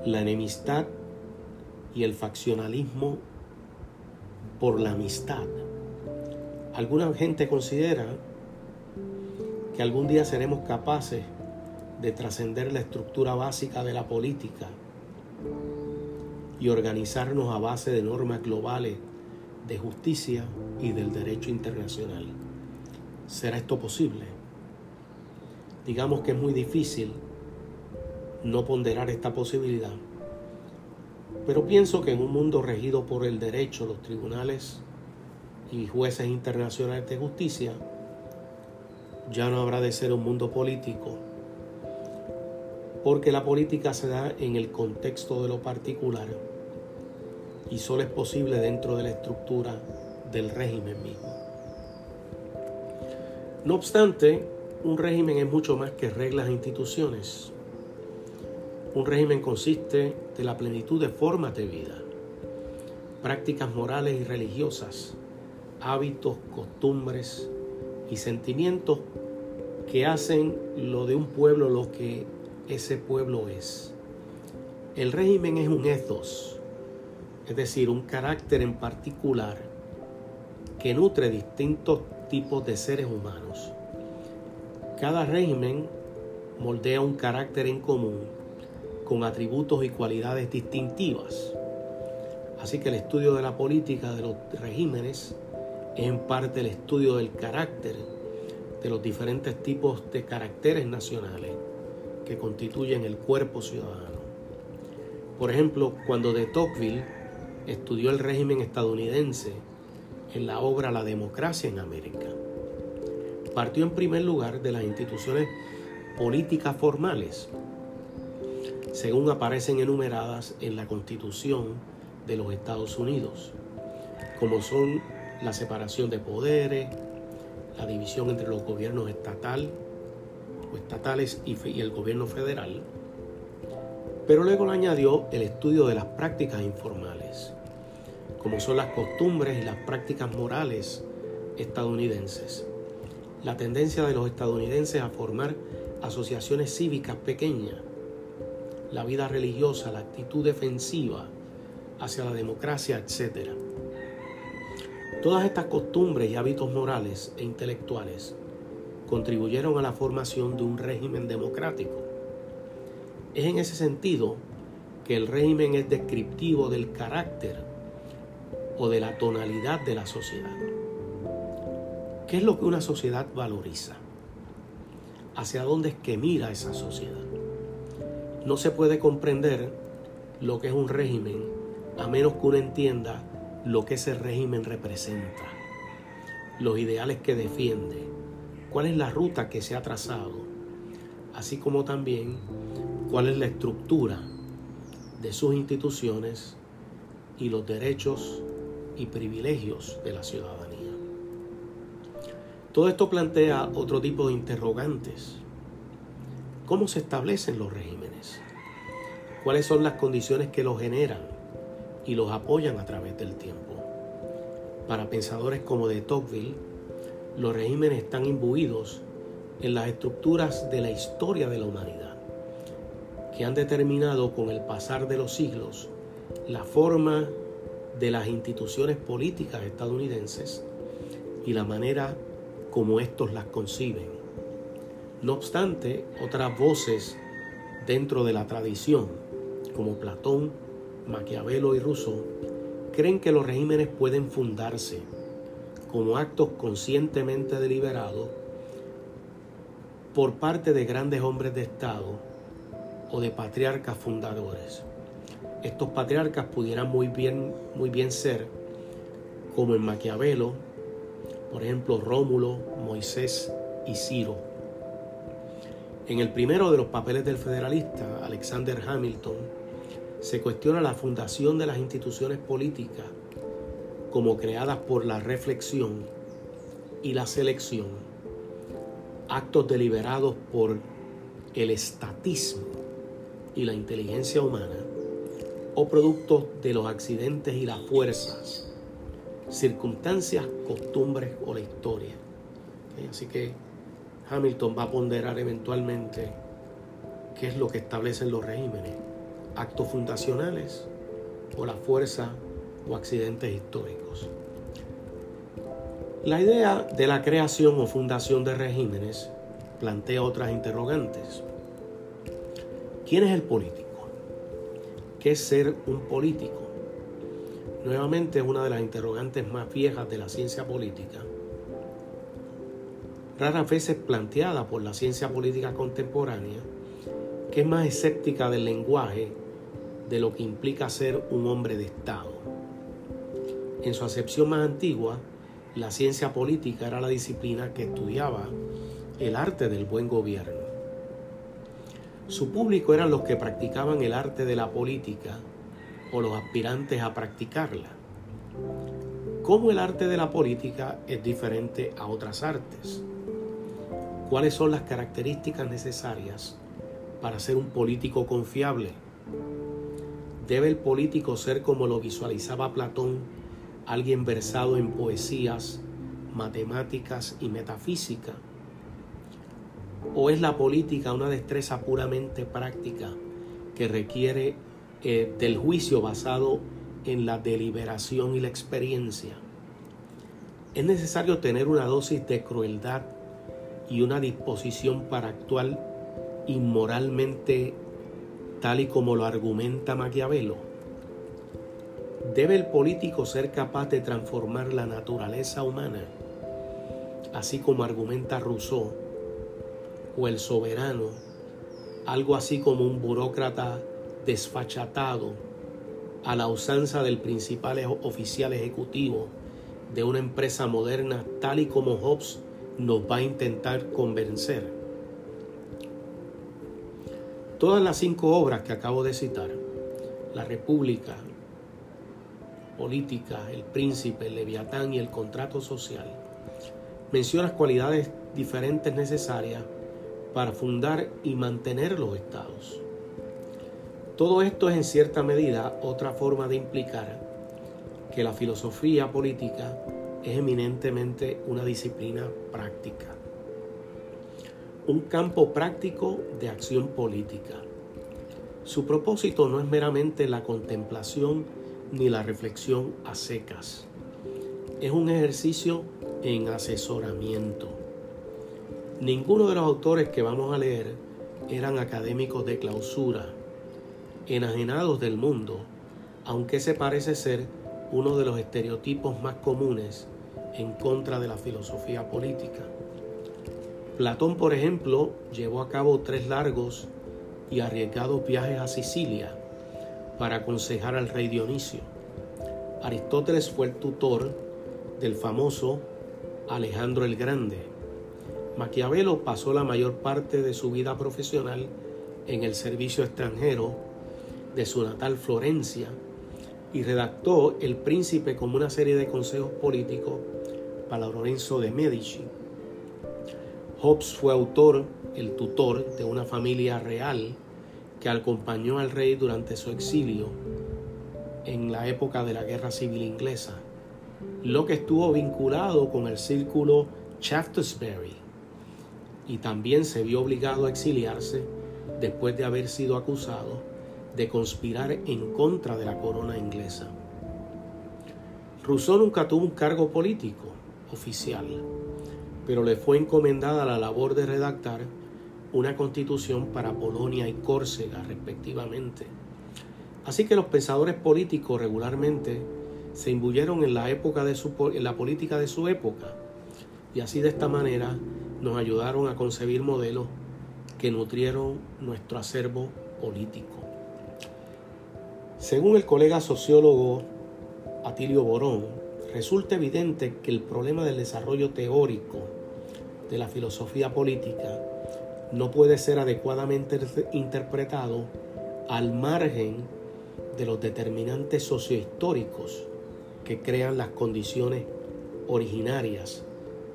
la enemistad y el faccionalismo por la amistad. Alguna gente considera que algún día seremos capaces de trascender la estructura básica de la política y organizarnos a base de normas globales de justicia y del derecho internacional. ¿Será esto posible? Digamos que es muy difícil no ponderar esta posibilidad, pero pienso que en un mundo regido por el derecho, los tribunales y jueces internacionales de justicia, ya no habrá de ser un mundo político, porque la política se da en el contexto de lo particular y solo es posible dentro de la estructura del régimen mismo. No obstante, un régimen es mucho más que reglas e instituciones. Un régimen consiste de la plenitud de formas de vida, prácticas morales y religiosas, hábitos, costumbres y sentimientos que hacen lo de un pueblo lo que ese pueblo es. El régimen es un ethos, es decir, un carácter en particular que nutre distintos tipos de seres humanos. Cada régimen moldea un carácter en común con atributos y cualidades distintivas. Así que el estudio de la política de los regímenes es en parte el estudio del carácter de los diferentes tipos de caracteres nacionales que constituyen el cuerpo ciudadano. Por ejemplo, cuando de Tocqueville estudió el régimen estadounidense en la obra La democracia en América, partió en primer lugar de las instituciones políticas formales, según aparecen enumeradas en la Constitución de los Estados Unidos, como son la separación de poderes, la división entre los gobiernos estatal o estatales y, y el gobierno federal, pero luego le añadió el estudio de las prácticas informales, como son las costumbres y las prácticas morales estadounidenses. La tendencia de los estadounidenses a formar asociaciones cívicas pequeñas, la vida religiosa, la actitud defensiva hacia la democracia, etc. Todas estas costumbres y hábitos morales e intelectuales contribuyeron a la formación de un régimen democrático es en ese sentido que el régimen es descriptivo del carácter o de la tonalidad de la sociedad. ¿Qué es lo que una sociedad valoriza? ¿Hacia dónde es que mira esa sociedad? No se puede comprender lo que es un régimen a menos que uno entienda lo que ese régimen representa, los ideales que defiende, cuál es la ruta que se ha trazado, así como también cuál es la estructura de sus instituciones y los derechos y privilegios de la ciudadanía. Todo esto plantea otro tipo de interrogantes. ¿Cómo se establecen los regímenes? ¿Cuáles son las condiciones que los generan y los apoyan a través del tiempo? Para pensadores como de Tocqueville, los regímenes están imbuidos en las estructuras de la historia de la humanidad que han determinado con el pasar de los siglos la forma de las instituciones políticas estadounidenses y la manera como estos las conciben. No obstante, otras voces dentro de la tradición, como Platón, Maquiavelo y Rousseau, creen que los regímenes pueden fundarse como actos conscientemente deliberados por parte de grandes hombres de Estado o de patriarcas fundadores. Estos patriarcas pudieran muy bien, muy bien ser, como en Maquiavelo, por ejemplo, Rómulo, Moisés y Ciro. En el primero de los papeles del federalista, Alexander Hamilton, se cuestiona la fundación de las instituciones políticas como creadas por la reflexión y la selección, actos deliberados por el estatismo y la inteligencia humana o producto de los accidentes y las fuerzas, circunstancias, costumbres o la historia. Así que Hamilton va a ponderar eventualmente qué es lo que establecen los regímenes, actos fundacionales o la fuerza o accidentes históricos. La idea de la creación o fundación de regímenes plantea otras interrogantes. ¿Quién es el político? ¿Qué es ser un político? Nuevamente es una de las interrogantes más viejas de la ciencia política, raras veces planteada por la ciencia política contemporánea, que es más escéptica del lenguaje de lo que implica ser un hombre de Estado. En su acepción más antigua, la ciencia política era la disciplina que estudiaba el arte del buen gobierno. Su público eran los que practicaban el arte de la política o los aspirantes a practicarla. ¿Cómo el arte de la política es diferente a otras artes? ¿Cuáles son las características necesarias para ser un político confiable? ¿Debe el político ser como lo visualizaba Platón, alguien versado en poesías, matemáticas y metafísica? ¿O es la política una destreza puramente práctica que requiere eh, del juicio basado en la deliberación y la experiencia. Es necesario tener una dosis de crueldad y una disposición para actuar inmoralmente tal y como lo argumenta Maquiavelo. ¿Debe el político ser capaz de transformar la naturaleza humana? Así como argumenta Rousseau, o el soberano, algo así como un burócrata desfachatado a la usanza del principal oficial ejecutivo de una empresa moderna tal y como Hobbes nos va a intentar convencer. Todas las cinco obras que acabo de citar, La República, Política, El Príncipe, el Leviatán y el Contrato Social, mencionan cualidades diferentes necesarias para fundar y mantener los estados. Todo esto es en cierta medida otra forma de implicar que la filosofía política es eminentemente una disciplina práctica, un campo práctico de acción política. Su propósito no es meramente la contemplación ni la reflexión a secas, es un ejercicio en asesoramiento Ninguno de los autores que vamos a leer eran académicos de clausura, enajenados del mundo, aunque se parece ser uno de los estereotipos más comunes en contra de la filosofía política. Platón, por ejemplo, llevó a cabo tres largos y arriesgados viajes a Sicilia para aconsejar al rey Dionisio. Aristóteles fue el tutor del famoso Alejandro el Grande, Maquiavelo pasó la mayor parte de su vida profesional en el servicio extranjero de su natal Florencia y redactó El Príncipe como una serie de consejos políticos para Lorenzo de Medici. Hobbes fue autor, el tutor de una familia real que acompañó al rey durante su exilio en la época de la Guerra Civil Inglesa, lo que estuvo vinculado con el círculo Shaftesbury, y también se vio obligado a exiliarse después de haber sido acusado de conspirar en contra de la corona inglesa. Rousseau nunca tuvo un cargo político oficial, pero le fue encomendada la labor de redactar una constitución para Polonia y Córcega respectivamente. Así que los pensadores políticos regularmente se imbuyeron en la, época de su, en la política de su época y así de esta manera nos ayudaron a concebir modelos que nutrieron nuestro acervo político. Según el colega sociólogo Atilio Borón, resulta evidente que el problema del desarrollo teórico de la filosofía política no puede ser adecuadamente interpretado al margen de los determinantes sociohistóricos que crean las condiciones originarias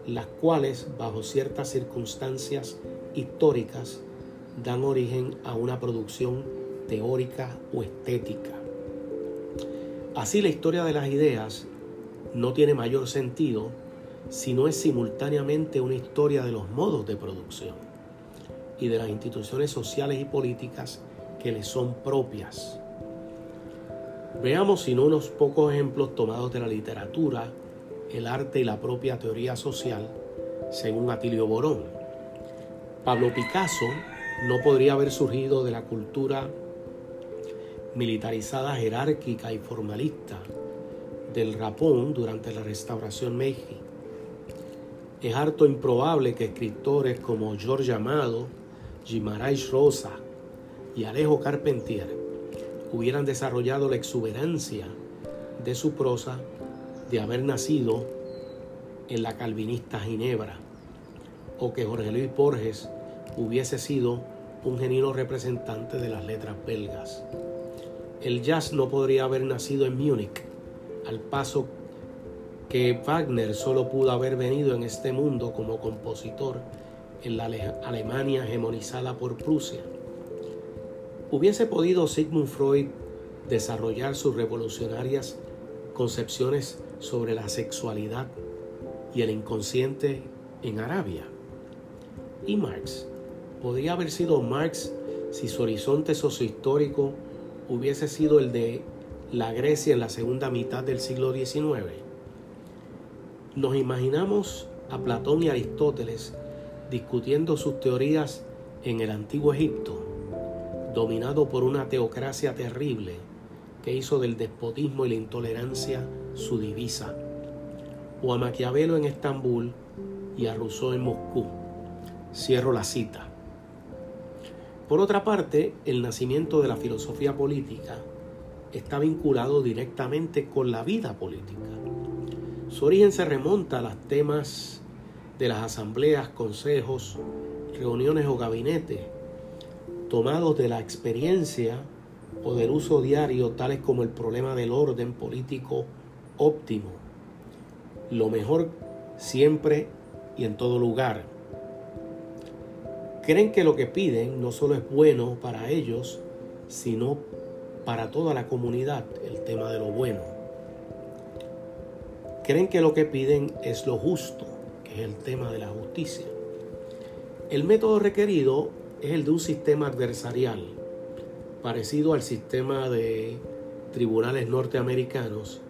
las cuales, bajo ciertas circunstancias históricas, dan origen a una producción teórica o estética. Así la historia de las ideas no tiene mayor sentido si no es simultáneamente una historia de los modos de producción y de las instituciones sociales y políticas que le son propias. Veamos sin unos pocos ejemplos tomados de la literatura, el arte y la propia teoría social, según Atilio Borón. Pablo Picasso no podría haber surgido de la cultura militarizada, jerárquica y formalista del Rapón durante la restauración Meiji. Es harto improbable que escritores como George Amado, Guimarães Rosa y Alejo Carpentier hubieran desarrollado la exuberancia de su prosa de haber nacido en la calvinista Ginebra, o que Jorge Luis Borges hubiese sido un genuino representante de las letras belgas. El jazz no podría haber nacido en Múnich, al paso que Wagner solo pudo haber venido en este mundo como compositor en la Alemania hegemonizada por Prusia. Hubiese podido Sigmund Freud desarrollar sus revolucionarias concepciones sobre la sexualidad y el inconsciente en Arabia. Y Marx. Podría haber sido Marx si su horizonte sociohistórico hubiese sido el de la Grecia en la segunda mitad del siglo XIX, nos imaginamos a Platón y Aristóteles discutiendo sus teorías en el antiguo Egipto, dominado por una teocracia terrible que hizo del despotismo y la intolerancia su divisa, o a Maquiavelo en Estambul y a Rousseau en Moscú. Cierro la cita. Por otra parte, el nacimiento de la filosofía política está vinculado directamente con la vida política. Su origen se remonta a los temas de las asambleas, consejos, reuniones o gabinetes, tomados de la experiencia del uso diario, tales como el problema del orden político óptimo, lo mejor siempre y en todo lugar. Creen que lo que piden no solo es bueno para ellos, sino para toda la comunidad, el tema de lo bueno. Creen que lo que piden es lo justo, que es el tema de la justicia. El método requerido es el de un sistema adversarial, parecido al sistema de tribunales norteamericanos,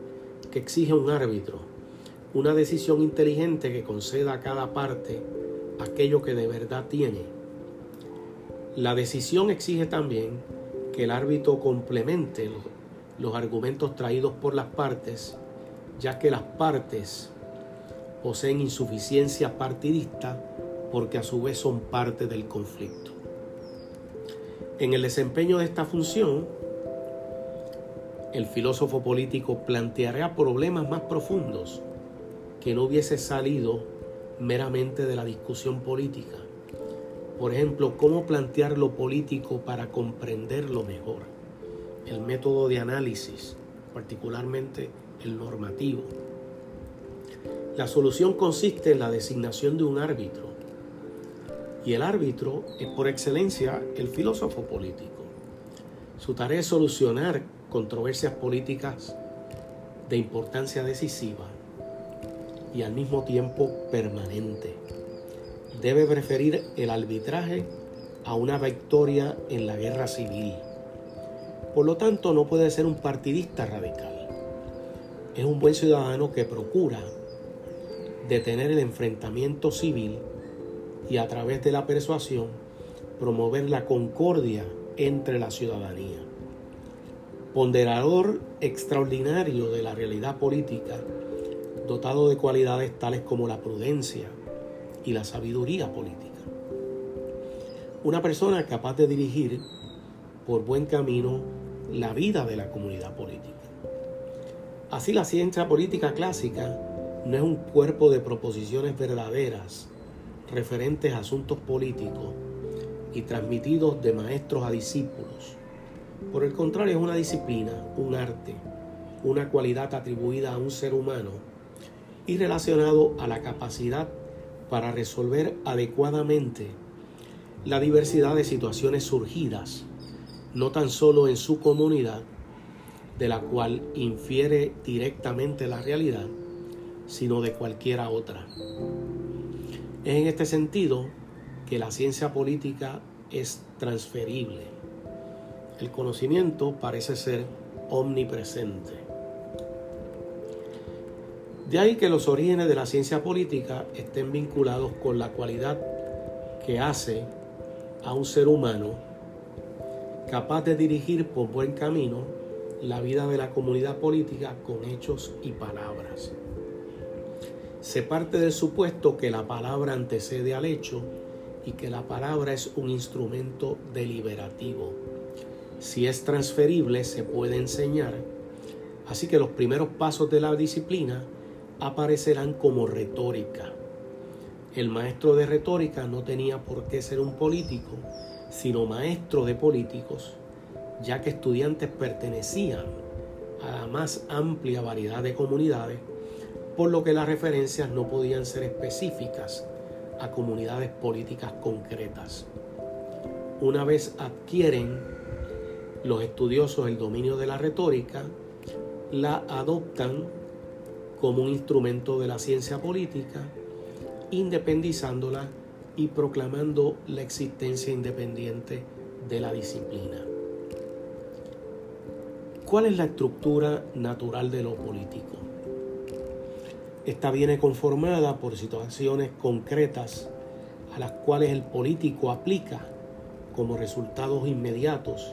que exige un árbitro una decisión inteligente que conceda a cada parte aquello que de verdad tiene. La decisión exige también que el árbitro complemente los, argumentos traídos por las partes, ya que las partes poseen insuficiencia partidista porque a su vez son parte del conflicto. En el desempeño de esta función, el filósofo político planteará problemas más profundos que no hubiese salido meramente de la discusión política. Por ejemplo, cómo plantear lo político para comprenderlo mejor. El método de análisis, particularmente el normativo. La solución consiste en la designación de un árbitro. Y el árbitro es por excelencia el filósofo político. Su tarea es solucionar controversias políticas de importancia decisiva y al mismo tiempo permanente. Debe preferir el arbitraje a una victoria en la guerra civil. Por lo tanto, no puede ser un partidista radical. Es un buen ciudadano que procura detener el enfrentamiento civil y a través de la persuasión promover la concordia entre la ciudadanía. Ponderador extraordinario de la realidad política dotado de cualidades tales como la prudencia y la sabiduría política. Una persona capaz de dirigir por buen camino la vida de la comunidad política. Así la ciencia política clásica no es un cuerpo de proposiciones verdaderas referentes a asuntos políticos y transmitidos de maestros a discípulos. Por el contrario, es una disciplina, un arte, una cualidad atribuida a un ser humano y relacionado a la capacidad para resolver adecuadamente la diversidad de situaciones surgidas, no tan solo en su comunidad, de la cual infiere directamente la realidad, sino de cualquiera otra. Es en este sentido que la ciencia política es transferible. El conocimiento parece ser omnipresente. De ahí que los orígenes de la ciencia política estén vinculados con la cualidad que hace a un ser humano capaz de dirigir por buen camino la vida de la comunidad política con hechos y palabras. Se parte del supuesto que la palabra antecede al hecho y que la palabra es un instrumento deliberativo. Si es transferible, se puede enseñar. Así que los primeros pasos de la disciplina aparecerán como retórica. El maestro de retórica no tenía por qué ser un político, sino maestro de políticos, ya que estudiantes pertenecían a la más amplia variedad de comunidades, por lo que las referencias no podían ser específicas a comunidades políticas concretas. Una vez adquieren los estudiosos el dominio de la retórica, la adoptan como un instrumento de la ciencia política, independizándola y proclamando la existencia independiente de la disciplina. ¿Cuál es la estructura natural de lo político? Esta viene conformada por situaciones concretas a las cuales el político aplica como resultados inmediatos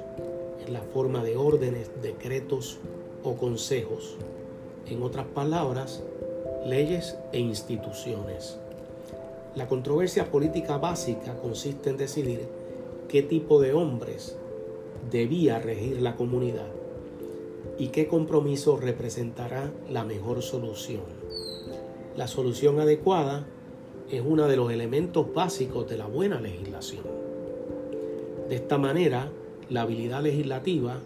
en la forma de órdenes, decretos o consejos. En otras palabras, leyes e instituciones. La controversia política básica consiste en decidir qué tipo de hombres debía regir la comunidad y qué compromiso representará la mejor solución. La solución adecuada es uno de los elementos básicos de la buena legislación. De esta manera, la habilidad legislativa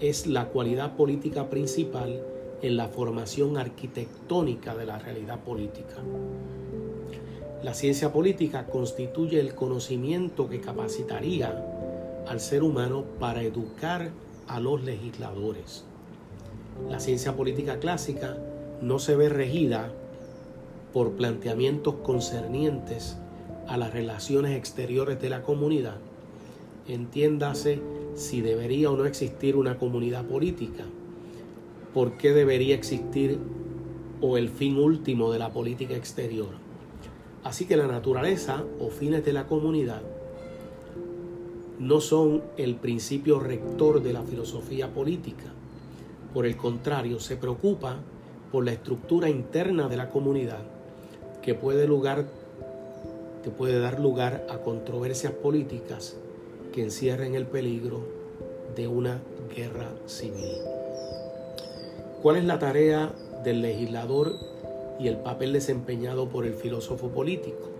es la cualidad política principal en la formación arquitectónica de la realidad política. La ciencia política constituye el conocimiento que capacitaría al ser humano para educar a los legisladores. La ciencia política clásica no se ve regida por planteamientos concernientes a las relaciones exteriores de la comunidad. Entiéndase si debería o no existir una comunidad política, por qué debería existir o el fin último de la política exterior. Así que la naturaleza o fines de la comunidad no son el principio rector de la filosofía política. Por el contrario, se preocupa por la estructura interna de la comunidad que puede, puede dar lugar a controversias políticas que encierren el peligro de una guerra civil. ¿Cuál es la tarea del legislador y el papel desempeñado por el filósofo político?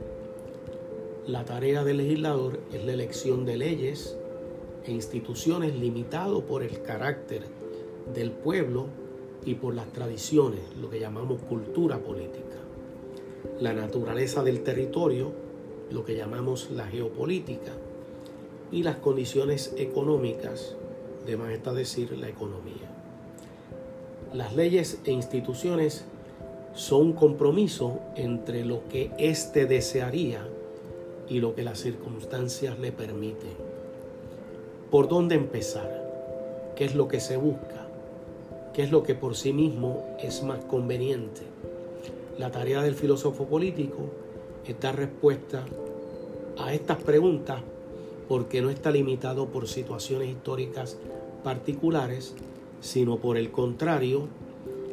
La tarea del legislador es la elección de leyes e instituciones limitado por el carácter del pueblo y por las tradiciones, lo que llamamos cultura política. La naturaleza del territorio, lo que llamamos la geopolítica, y las condiciones económicas, de más está decir la economía. Las leyes e instituciones son un compromiso entre lo que éste desearía y lo que las circunstancias le permiten. ¿Por dónde empezar? ¿Qué es lo que se busca? ¿Qué es lo que por sí mismo es más conveniente? La tarea del filósofo político es dar respuesta a estas preguntas porque no está limitado por situaciones históricas particulares, sino por el contrario,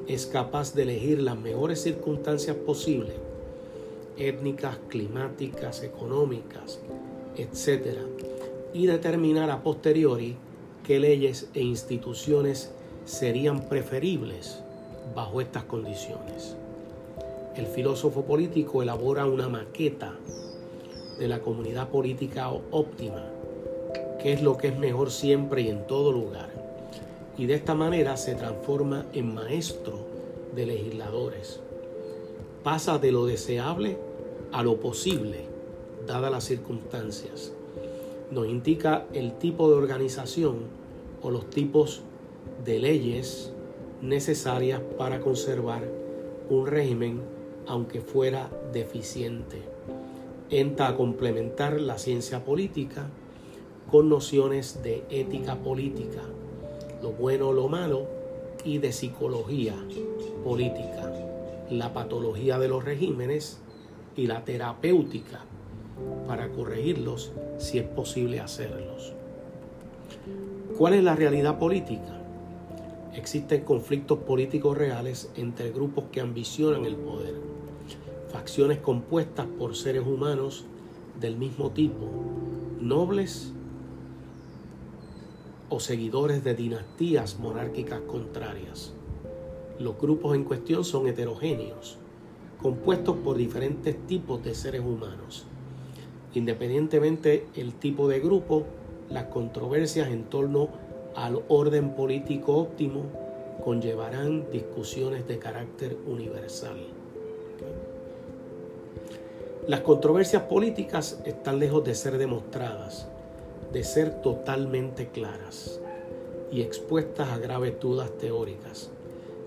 es capaz de elegir las mejores circunstancias posibles étnicas, climáticas, económicas, etc. Y determinar a posteriori qué leyes e instituciones serían preferibles bajo estas condiciones. El filósofo político elabora una maqueta de la comunidad política óptima, que es lo que es mejor siempre y en todo lugar. Y de esta manera se transforma en maestro de legisladores pasa de lo deseable a lo posible, dadas las circunstancias. Nos indica el tipo de organización o los tipos de leyes necesarias para conservar un régimen aunque fuera deficiente. Entra a complementar la ciencia política con nociones de ética política, lo bueno lo malo, y de psicología política la patología de los regímenes y la terapéutica para corregirlos si es posible hacerlos. ¿Cuál es la realidad política? Existen conflictos políticos reales entre grupos que ambicionan el poder, facciones compuestas por seres humanos del mismo tipo, nobles o seguidores de dinastías monárquicas contrarias. Los grupos en cuestión son heterogéneos, compuestos por diferentes tipos de seres humanos. Independientemente el tipo de grupo, las controversias en torno al orden político óptimo conllevarán discusiones de carácter universal. Las controversias políticas están lejos de ser demostradas, de ser totalmente claras y expuestas a graves dudas teóricas.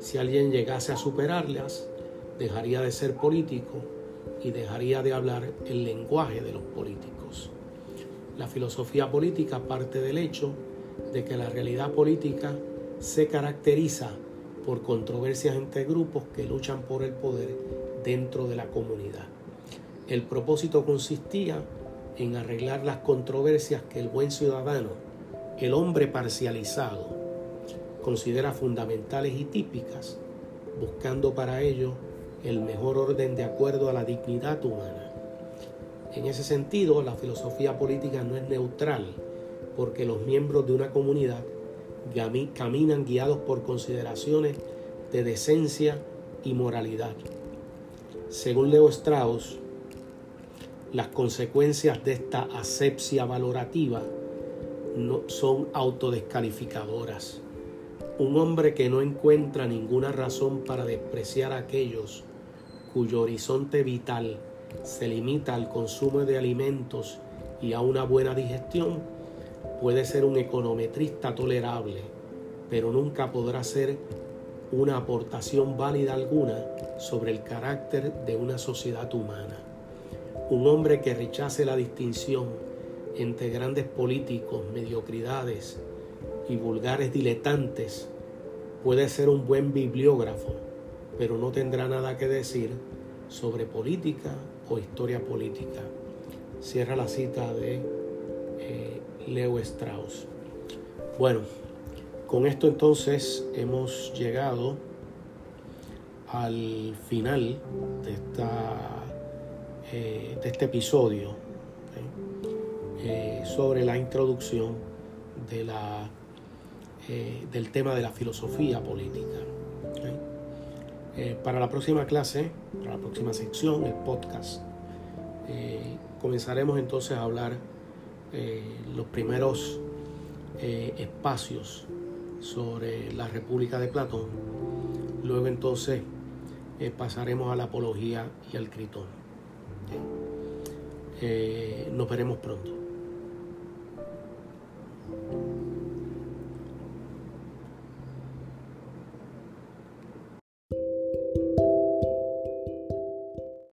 Si alguien llegase a superarlas, dejaría de ser político y dejaría de hablar el lenguaje de los políticos. La filosofía política parte del hecho de que la realidad política se caracteriza por controversias entre grupos que luchan por el poder dentro de la comunidad. El propósito consistía en arreglar las controversias que el buen ciudadano, el hombre parcializado, considera fundamentales y típicas, buscando para ello el mejor orden de acuerdo a la dignidad humana. En ese sentido, la filosofía política no es neutral, porque los miembros de una comunidad caminan guiados por consideraciones de decencia y moralidad. Según Leo Strauss, las consecuencias de esta asepsia valorativa no son autodescalificadoras. Un hombre que no encuentra ninguna razón para despreciar a aquellos cuyo horizonte vital se limita al consumo de alimentos y a una buena digestión, puede ser un econometrista tolerable, pero nunca podrá ser una aportación válida alguna sobre el carácter de una sociedad humana. Un hombre que rechace la distinción entre grandes políticos, mediocridades y vulgares diletantes puede ser un buen bibliógrafo, pero no tendrá nada que decir sobre política o historia política. Cierra la cita de eh, Leo Strauss. Bueno, con esto entonces hemos llegado al final de, esta, eh, de este episodio eh, sobre la introducción de la, del tema de la filosofía política. para la próxima clase, para la próxima sección, el podcast, comenzaremos entonces a hablar eh, los primeros eh, espacios sobre la República de Platón. Luego entonces eh, pasaremos a la apología y al critón. Nos veremos pronto.